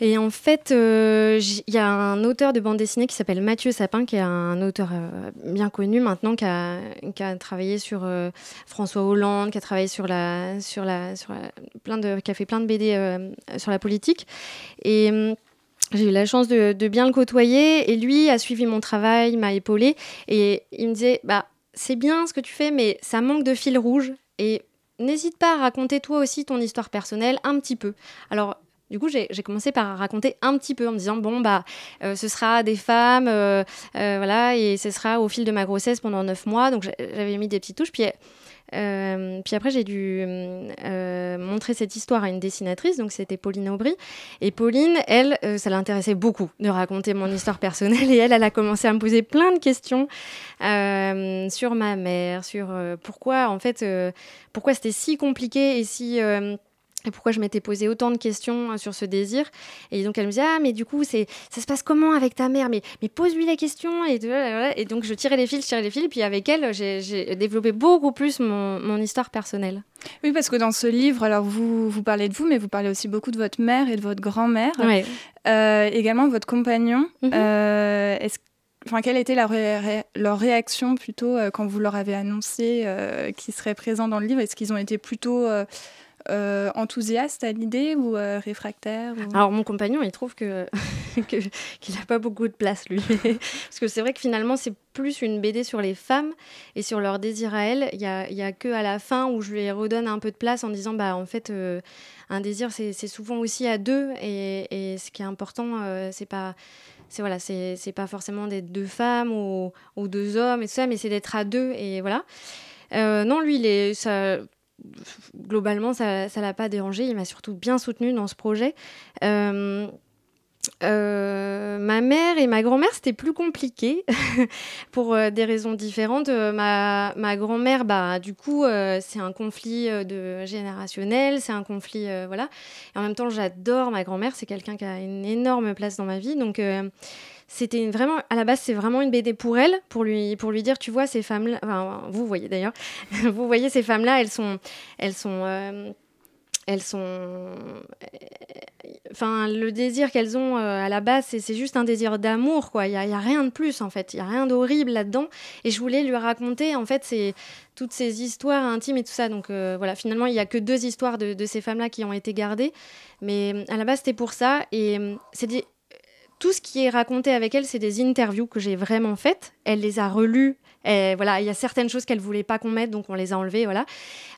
Et en fait, euh, il y a un auteur de bande dessinée qui s'appelle Mathieu Sapin, qui est un auteur euh, bien connu maintenant, qui a, travaillé sur euh, François Hollande, qui a travaillé sur la, sur la, sur plein de, qui a fait plein de BD sur la politique. Et j'ai eu la chance de, de bien le côtoyer et lui a suivi mon travail, m'a épaulé et il me disait bah c'est bien ce que tu fais mais ça manque de fil rouge et n'hésite pas à raconter toi aussi ton histoire personnelle un petit peu. Alors du coup, j'ai commencé par raconter un petit peu en me disant bon bah euh, ce sera des femmes, euh, euh, voilà, et ce sera au fil de ma grossesse pendant neuf mois. Donc j'avais mis des petites touches. Puis puis après, j'ai dû montrer cette histoire à une dessinatrice, donc c'était Pauline Aubry. Et Pauline, elle, ça l'intéressait beaucoup de raconter mon histoire personnelle. Et elle, elle a commencé à me poser plein de questions sur ma mère, sur pourquoi, en fait, pourquoi c'était si compliqué et si. Euh, et pourquoi je m'étais posé autant de questions euh, sur ce désir. Et donc elle me disait Ah, mais du coup, c'est, ça se passe comment avec ta mère? Mais, mais pose-lui la question. Et, donc je tirais les fils, je tirais les fils. Et puis avec elle, j'ai, développé beaucoup plus mon, mon histoire personnelle. Oui, parce que dans ce livre, alors vous, vous parlez de vous, mais vous parlez aussi beaucoup de votre mère et de votre grand-mère. Ouais. Euh, également votre compagnon. Euh, est-ce enfin, quelle était leur, ré- leur réaction plutôt euh, quand vous leur avez annoncé euh, qu'ils seraient présents dans le livre? Est-ce qu'ils ont été plutôt euh, euh, enthousiastes à l'idée ou euh, réfractaires ou- Alors mon compagnon, il trouve que qu'il n'a pas beaucoup de place lui, parce que c'est vrai que finalement c'est plus une BD sur les femmes et sur leur désir à elles. Il y a, y a que à la fin où je lui redonne un peu de place en disant bah en fait euh, un désir c'est souvent aussi à deux et, et ce qui est important c'est pas c'est voilà c'est pas forcément d'être deux femmes ou, ou deux hommes et tout ça mais c'est d'être à deux et voilà. Non lui il est globalement, ça ne l'a pas dérangé. Il m'a surtout bien soutenu dans ce projet. Euh, euh, ma mère et ma grand-mère, c'était plus compliqué pour euh, des raisons différentes. Euh, ma ma grand-mère, bah, du coup, c'est un conflit de générationnel, c'est un conflit, voilà. Et en même temps, j'adore ma grand-mère, c'est quelqu'un qui a une énorme place dans ma vie. Donc, c'était vraiment, à la base, c'est vraiment une BD pour elle, pour lui, pour lui dire, tu vois, ces femmes-là, enfin, vous voyez d'ailleurs, vous voyez ces femmes-là, elles sont, elles sont, elles sont, enfin, le désir qu'elles ont euh, à la base, c'est juste un désir d'amour, quoi. Il y a, rien de plus, en fait. Il y a rien d'horrible là-dedans. Et je voulais lui raconter, en fait, c'est toutes ces histoires intimes et tout ça. Donc euh, voilà, finalement, il y a que deux histoires de, ces femmes-là qui ont été gardées. Mais euh, à la base, c'était pour ça. Et euh, c'est des- tout ce qui est raconté avec elle, c'est des interviews que j'ai vraiment faites. Elle les a relues. Et voilà, il y a certaines choses qu'elle voulait pas qu'on mette, donc on les a enlevées. Voilà.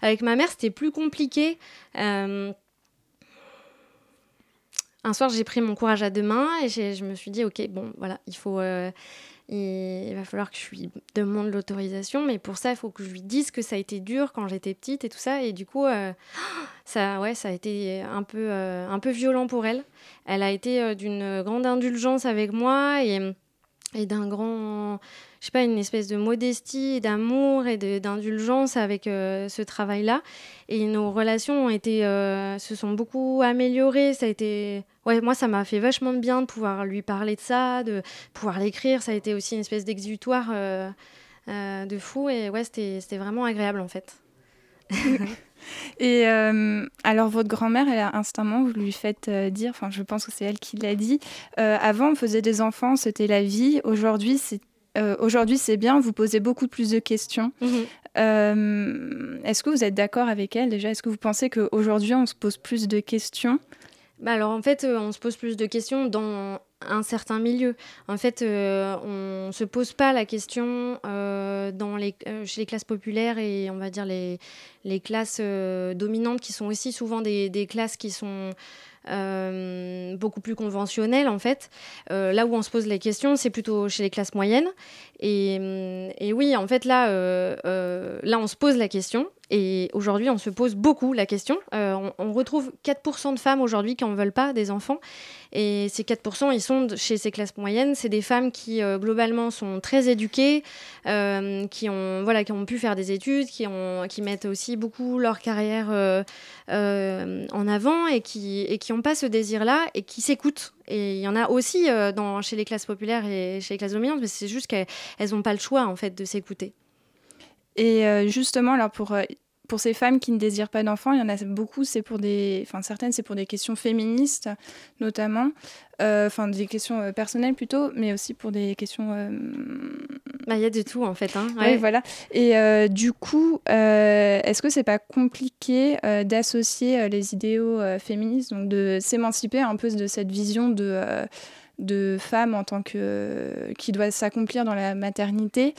Avec ma mère, c'était plus compliqué. Euh, un soir, j'ai pris mon courage à deux mains et je me suis dit, ok, bon, voilà, il faut, euh, il, va falloir que je lui demande l'autorisation, mais pour ça, il faut que je lui dise que ça a été dur quand j'étais petite et tout ça. Et du coup, euh, ça, ouais, ça a été un peu, euh, un peu violent pour elle. Elle a été euh, d'une grande indulgence avec moi et, et d'un grand, je sais pas, une espèce de modestie, d'amour et d'indulgence avec euh, ce travail-là. Et nos relations ont été, euh, se sont beaucoup améliorées. Ça a été, ouais, moi, ça m'a fait vachement de bien de pouvoir lui parler de ça, de pouvoir l'écrire. Ça a été aussi une espèce d'exutoire euh, de fou. Et ouais, c'était vraiment agréable en fait. Et alors, votre grand-mère, elle a instamment, vous lui faites dire, enfin, je pense que c'est elle qui l'a dit, avant, on faisait des enfants, c'était la vie. Aujourd'hui, c'est euh, aujourd'hui, c'est bien, vous posez beaucoup plus de questions. Euh, Est-ce que vous êtes d'accord avec elle déjà? Est-ce que vous pensez qu'aujourd'hui, on se pose plus de questions? Bah alors en fait, euh, on se pose plus de questions dans un certain milieu. En fait, euh, on se pose pas la question euh, dans les, euh, chez les classes populaires et on va dire les, les classes dominantes qui sont aussi souvent des, des classes qui sont euh, beaucoup plus conventionnelles en fait. Euh, là où on se pose les questions, c'est plutôt chez les classes moyennes. Et, hum, et oui, en fait, là, euh, là, on se pose la question. Et aujourd'hui, on se pose beaucoup la question. Euh, on, retrouve 4% de femmes aujourd'hui qui n'en veulent pas des enfants. Et ces 4%, ils sont chez ces classes moyennes. C'est des femmes qui, euh, globalement, sont très éduquées, euh, qui, ont, voilà, qui ont pu faire des études, qui, mettent aussi beaucoup leur carrière en avant et qui n'ont pas ce désir-là et qui s'écoutent. Et il y en a aussi dans, chez les classes populaires et chez les classes dominantes, mais c'est juste qu'elles n'ont pas le choix, en fait, de s'écouter. Et euh, justement, alors pour, euh, pour ces femmes qui ne désirent pas d'enfants, il y en a beaucoup, c'est pour des. Enfin, certaines, c'est pour des questions féministes, notamment. Euh, Enfin, des questions personnelles plutôt, mais aussi pour des questions. euh, Bah, Il y a de tout, en fait. Hein. Oui, Ouais. voilà. Et euh, du coup, est-ce que c'est pas compliqué d'associer les idéaux féministes, donc de s'émanciper un peu de cette vision de, de femme en tant que qui doit s'accomplir dans la maternité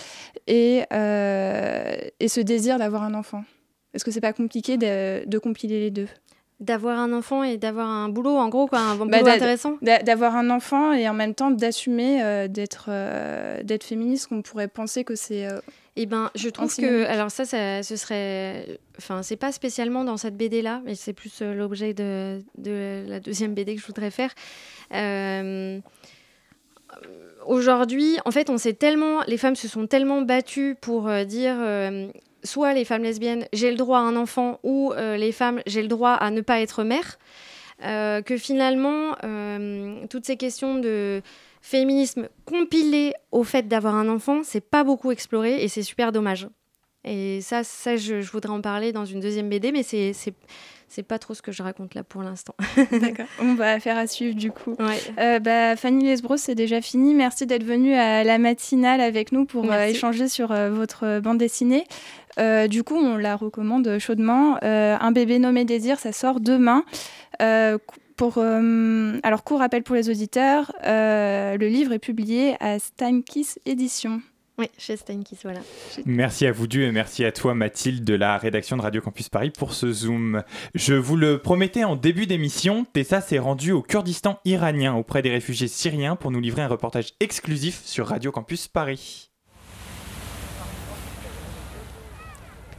et, euh, et ce désir d'avoir un enfant Est-ce que c'est pas compliqué de, de compiler les deux? D'avoir un enfant et d'avoir un boulot, en gros, quoi, un bon Bah, boulot d'a- intéressant? d'a- D'avoir un enfant et en même temps d'assumer euh, d'être euh, d'être féministe, qu'on pourrait penser que c'est. euh, Eh ben, je trouve que, alors ça, ça ce serait, enfin, c'est pas spécialement dans cette BD là, mais c'est plus euh, l'objet de, de la deuxième BD que je voudrais faire. Euh, Aujourd'hui, en fait, on s'est tellement, les femmes se sont tellement battues pour euh, dire, soit les femmes lesbiennes, j'ai le droit à un enfant, ou les femmes, j'ai le droit à ne pas être mère, que finalement, toutes ces questions de féminisme compilées au fait d'avoir un enfant, c'est pas beaucoup exploré et c'est super dommage. Et ça, ça je, je voudrais en parler dans une deuxième BD, mais c'est, c'est, c'est pas trop ce que je raconte là pour l'instant. D'accord. On va faire à suivre du coup. Euh, bah, Fanny Lesbros, c'est déjà fini. Merci d'être venue à la matinale avec nous pour euh, échanger sur euh, votre bande dessinée. Du coup, on la recommande chaudement. Un bébé nommé Désir, ça sort demain. Euh, pour, euh, alors, court rappel pour les auditeurs, euh, le livre est publié à Steinkiss Édition. Oui, chez Steinkiss, voilà. Merci à vous deux et merci à toi Mathilde de la rédaction de Radio Campus Paris pour ce zoom. Je vous le promettais en début d'émission, Tessa s'est rendue au Kurdistan iranien auprès des réfugiés syriens pour nous livrer un reportage exclusif sur Radio Campus Paris.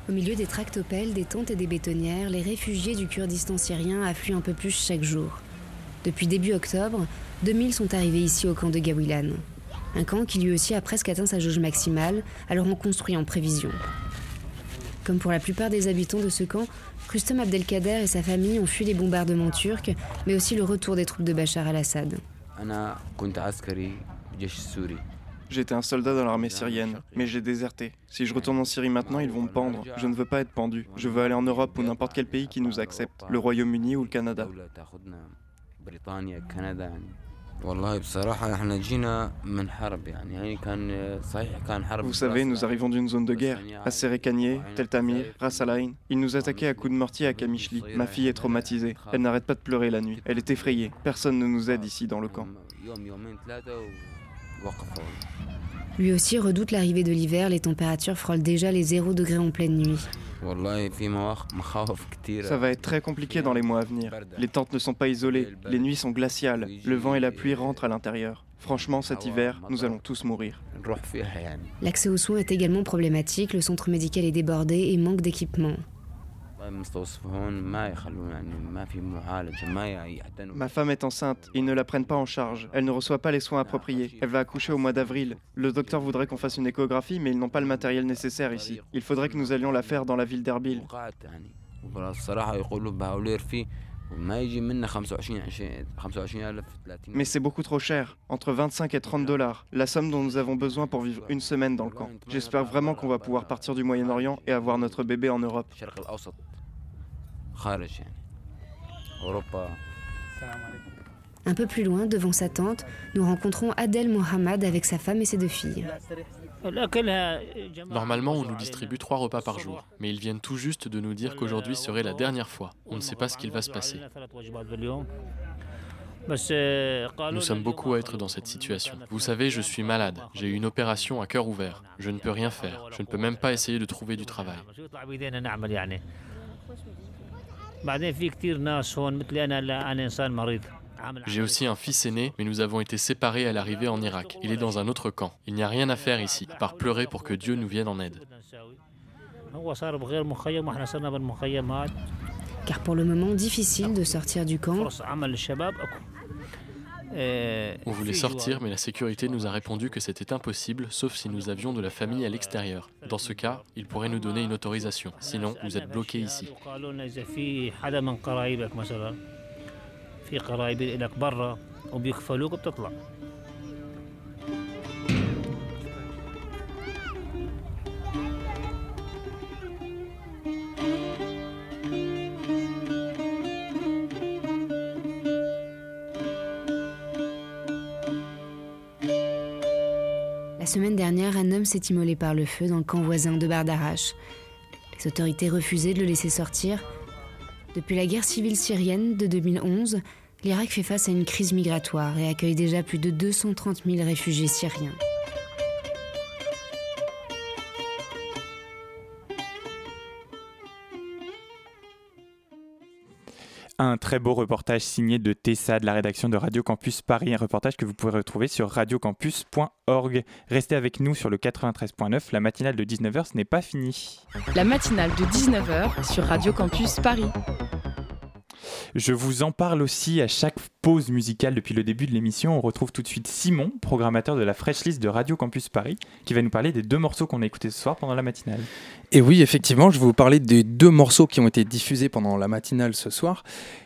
Au milieu des tractopelles, des tentes et des bétonnières, les réfugiés du Kurdistan syrien affluent un peu plus chaque jour. Depuis début octobre, 2000 sont arrivés ici au camp de Gawilan. Un camp qui lui aussi a presque atteint sa jauge maximale, alors on construit en prévision. Comme pour la plupart des habitants de ce camp, Rustem Abdelkader et sa famille ont fui les bombardements turcs, mais aussi le retour des troupes de Bachar al-Assad. J'étais un soldat dans l'armée syrienne, mais j'ai déserté. Si je retourne en Syrie maintenant, ils vont me pendre. Je ne veux pas être pendu. Je veux aller en Europe ou n'importe quel pays qui nous accepte, le Royaume-Uni ou le Canada. Vous savez, nous arrivons d'une zone de guerre. À Serekaniye, Tel Tamir, Ras Al Ain. Ils nous attaquaient à coups de mortier à Kamishli. Ma fille est traumatisée. Elle n'arrête pas de pleurer la nuit. Elle est effrayée. Personne ne nous aide ici dans le camp. Lui aussi redoute l'arrivée de l'hiver, les températures frôlent déjà les 0 degrés en pleine nuit. Ça va être très compliqué dans les mois à venir. Les tentes ne sont pas isolées, les nuits sont glaciales, le vent et la pluie rentrent à l'intérieur. Franchement, cet hiver, nous allons tous mourir. L'accès aux soins est également problématique, le centre médical est débordé et manque d'équipement. Ma femme est enceinte, ils ne la prennent pas en charge, elle ne reçoit pas les soins appropriés, elle va accoucher au mois d'avril. Le docteur voudrait qu'on fasse une échographie, mais ils n'ont pas le matériel nécessaire ici. Il faudrait que nous allions la faire dans la ville d'Erbil. Mais c'est beaucoup trop cher, entre 25 et 30 dollars, la somme dont nous avons besoin pour vivre une semaine dans le camp. J'espère vraiment qu'on va pouvoir partir du Moyen-Orient et avoir notre bébé en Europe. Un peu plus loin, devant sa tente, nous rencontrons Adel Mohamed avec sa femme et ses deux filles. Normalement, on nous distribue trois repas par jour, mais ils viennent tout juste de nous dire qu'aujourd'hui serait la dernière fois. On ne sait pas ce qu'il va se passer. Nous sommes beaucoup à être dans cette situation. Vous savez, je suis malade. J'ai eu une opération à cœur ouvert. Je ne peux rien faire. Je ne peux même pas essayer de trouver du travail. J'ai aussi un fils aîné, mais nous avons été séparés à l'arrivée en Irak. Il est dans un autre camp. Il n'y a rien à faire ici, à part pleurer pour que Dieu nous vienne en aide. Car pour le moment, difficile de sortir du camp. On voulait sortir, mais la sécurité nous a répondu que c'était impossible, sauf si nous avions de la famille à l'extérieur. Dans ce cas, ils pourraient nous donner une autorisation. Sinon, vous êtes bloqués ici. في La semaine dernière, un homme s'est immolé par le feu dans le camp voisin de Bardarache. Les autorités refusaient de le laisser sortir. Depuis la guerre civile syrienne de 2011, l'Irak fait face à une crise migratoire et accueille déjà plus de 230 000 réfugiés syriens. Un très beau reportage signé de Tessa de la rédaction de Radio Campus Paris, un reportage que vous pouvez retrouver sur radiocampus.org. Restez avec nous sur le 93.9, la matinale de 19h, ce n'est pas fini. La matinale de 19h sur Radio Campus Paris. Je vous en parle aussi à chaque pause musicale depuis le début de l'émission. On retrouve tout de suite Simon, programmateur de la Fresh List de Radio Campus Paris, qui va nous parler des deux morceaux qu'on a écoutés ce soir pendant la matinale. Et oui, effectivement, je vais vous parler des deux morceaux qui ont été diffusés pendant la matinale ce soir.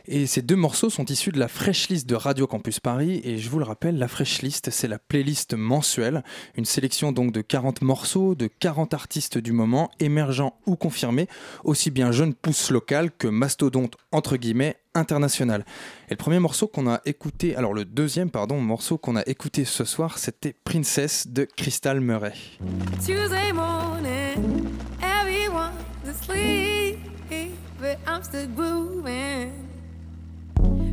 Et ces deux morceaux sont issus de la Fresh List de Radio Campus Paris. Et je vous le rappelle, la Fresh List, c'est la playlist mensuelle, une sélection donc de 40 morceaux de 40 artistes du moment, émergents ou confirmés, aussi bien jeunes pousses locales que mastodontes entre guillemets international. Et le premier morceau qu'on a écouté, alors le deuxième pardon morceau qu'on a écouté ce soir, c'était Princess de Crystal Murray. Tuesday morning, everyone's asleep, but I'm still grooving.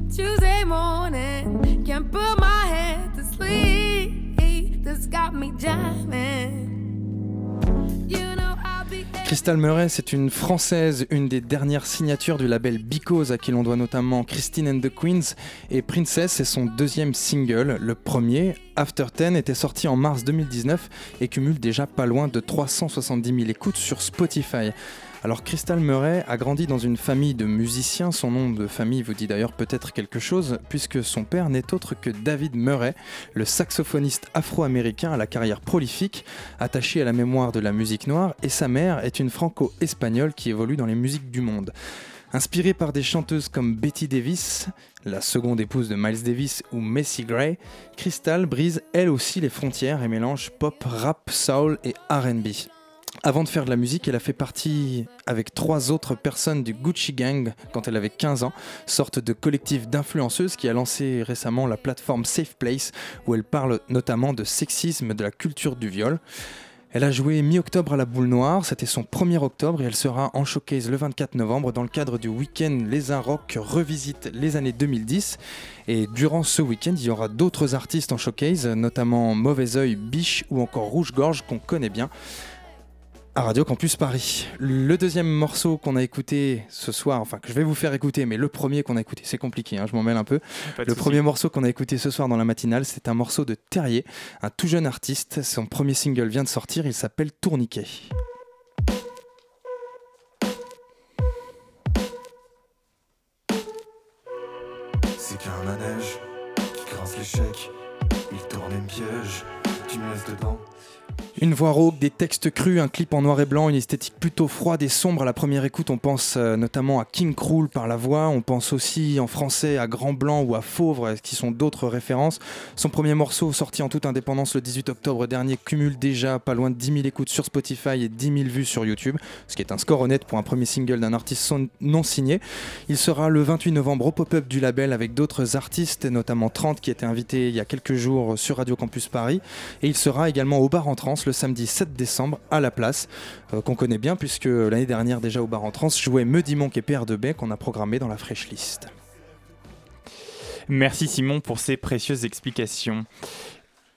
Tuesday morning, can't put my head to sleep, this got me jamming. Crystal Murray, c'est une française, une des dernières signatures du label Because, à qui l'on doit notamment Christine and the Queens. Et Princess est son deuxième single. Le premier, After Ten, était sorti en mars 2019 et cumule déjà pas loin de 370 000 écoutes sur Spotify. Alors Crystal Murray a grandi dans une famille de musiciens, son nom de famille vous dit d'ailleurs peut-être quelque chose, puisque son père n'est autre que David Murray, le saxophoniste afro-américain à la carrière prolifique, attaché à la mémoire de la musique noire, et sa mère est une franco-espagnole qui évolue dans les musiques du monde. Inspirée par des chanteuses comme Betty Davis, la seconde épouse de Miles Davis ou Macy Gray, Crystal brise elle aussi les frontières et mélange pop, rap, soul et RB. Avant de faire de la musique, elle a fait partie avec trois autres personnes du Gucci Gang quand elle avait 15 ans, sorte de collectif d'influenceuses qui a lancé récemment la plateforme Safe Place où elle parle notamment de sexisme, de la culture du viol. Elle a joué mi-octobre à la Boule Noire, c'était son 1er octobre et elle sera en showcase le 24 novembre dans le cadre du week-end Les Un Rock revisite les années 2010. Et durant ce week-end, il y aura d'autres artistes en showcase, notamment Mauvais Oeil, Biche ou encore Rouge Gorge qu'on connaît bien à Radio Campus Paris. Le deuxième morceau qu'on a écouté ce soir, enfin que je vais vous faire écouter, mais le premier qu'on a écouté, c'est compliqué, hein, je m'en mêle un peu. Pas Le premier morceau qu'on a écouté ce soir dans la matinale, c'est un morceau de Terrier, un tout jeune artiste. Son premier single vient de sortir, il s'appelle Tourniquet. C'est qu'un manège qui grince l'échec. Il tourne me piège. Tu me laisses dedans. Une voix rauque, des textes crus, un clip en noir et blanc, une esthétique plutôt froide et sombre à la première écoute. On pense euh, notamment à King Krul par la voix, on pense aussi en français à Grand Blanc ou à Fauvre, euh, qui sont d'autres références. Son premier morceau, sorti en toute indépendance le 18 octobre dernier, cumule déjà pas loin de 10 000 écoutes sur Spotify et 10 000 vues sur YouTube, ce qui est un score honnête pour un premier single d'un artiste non signé. Il sera le 28 novembre au pop-up du label avec d'autres artistes, notamment 30 qui étaient invités il y a quelques jours sur Radio Campus Paris. Et il sera également au bar en trans samedi 7 décembre à la place, euh, qu'on connaît bien puisque l'année dernière déjà au bar en trans jouait Meudy Monk et PR2B qu'on a programmé dans la Fresh List. Merci Simon pour ces précieuses explications.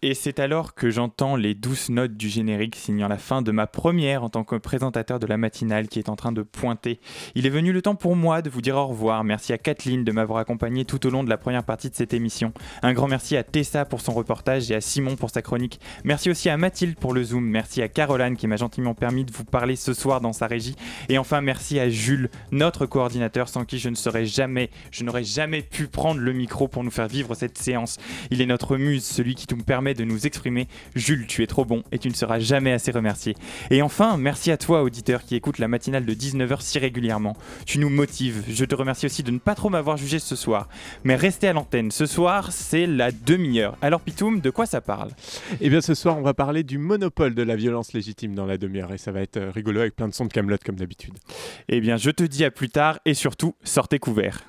Et c'est alors que j'entends les douces notes du générique signant la fin de ma première en tant que présentateur de la matinale qui est en train de pointer. Il est venu le temps pour moi de vous dire au revoir. Merci à Kathleen de m'avoir accompagné tout au long de la première partie de cette émission. Un grand merci à Tessa pour son reportage et à Simon pour sa chronique. Merci aussi à Mathilde pour le Zoom. Merci à Caroline qui m'a gentiment permis de vous parler ce soir dans sa régie. Et enfin, merci à Jules, notre coordinateur sans qui je ne serais jamais, je n'aurais jamais pu prendre le micro pour nous faire vivre cette séance. Il est notre muse, celui qui nous permet de nous exprimer. Jules, tu es trop bon et tu ne seras jamais assez remercié. Et enfin, merci à toi, auditeur, qui écoute la matinale de 19h si régulièrement. Tu nous motives. Je te remercie aussi de ne pas trop m'avoir jugé ce soir. Mais restez à l'antenne. Ce soir, c'est la demi-heure. Alors, Pitoum, de quoi ça parle? Eh bien, ce soir, on va parler du monopole de la violence légitime dans la demi-heure et ça va être euh, rigolo avec plein de sons de Camelot comme d'habitude. Eh bien, je te dis à plus tard et surtout, sortez couverts.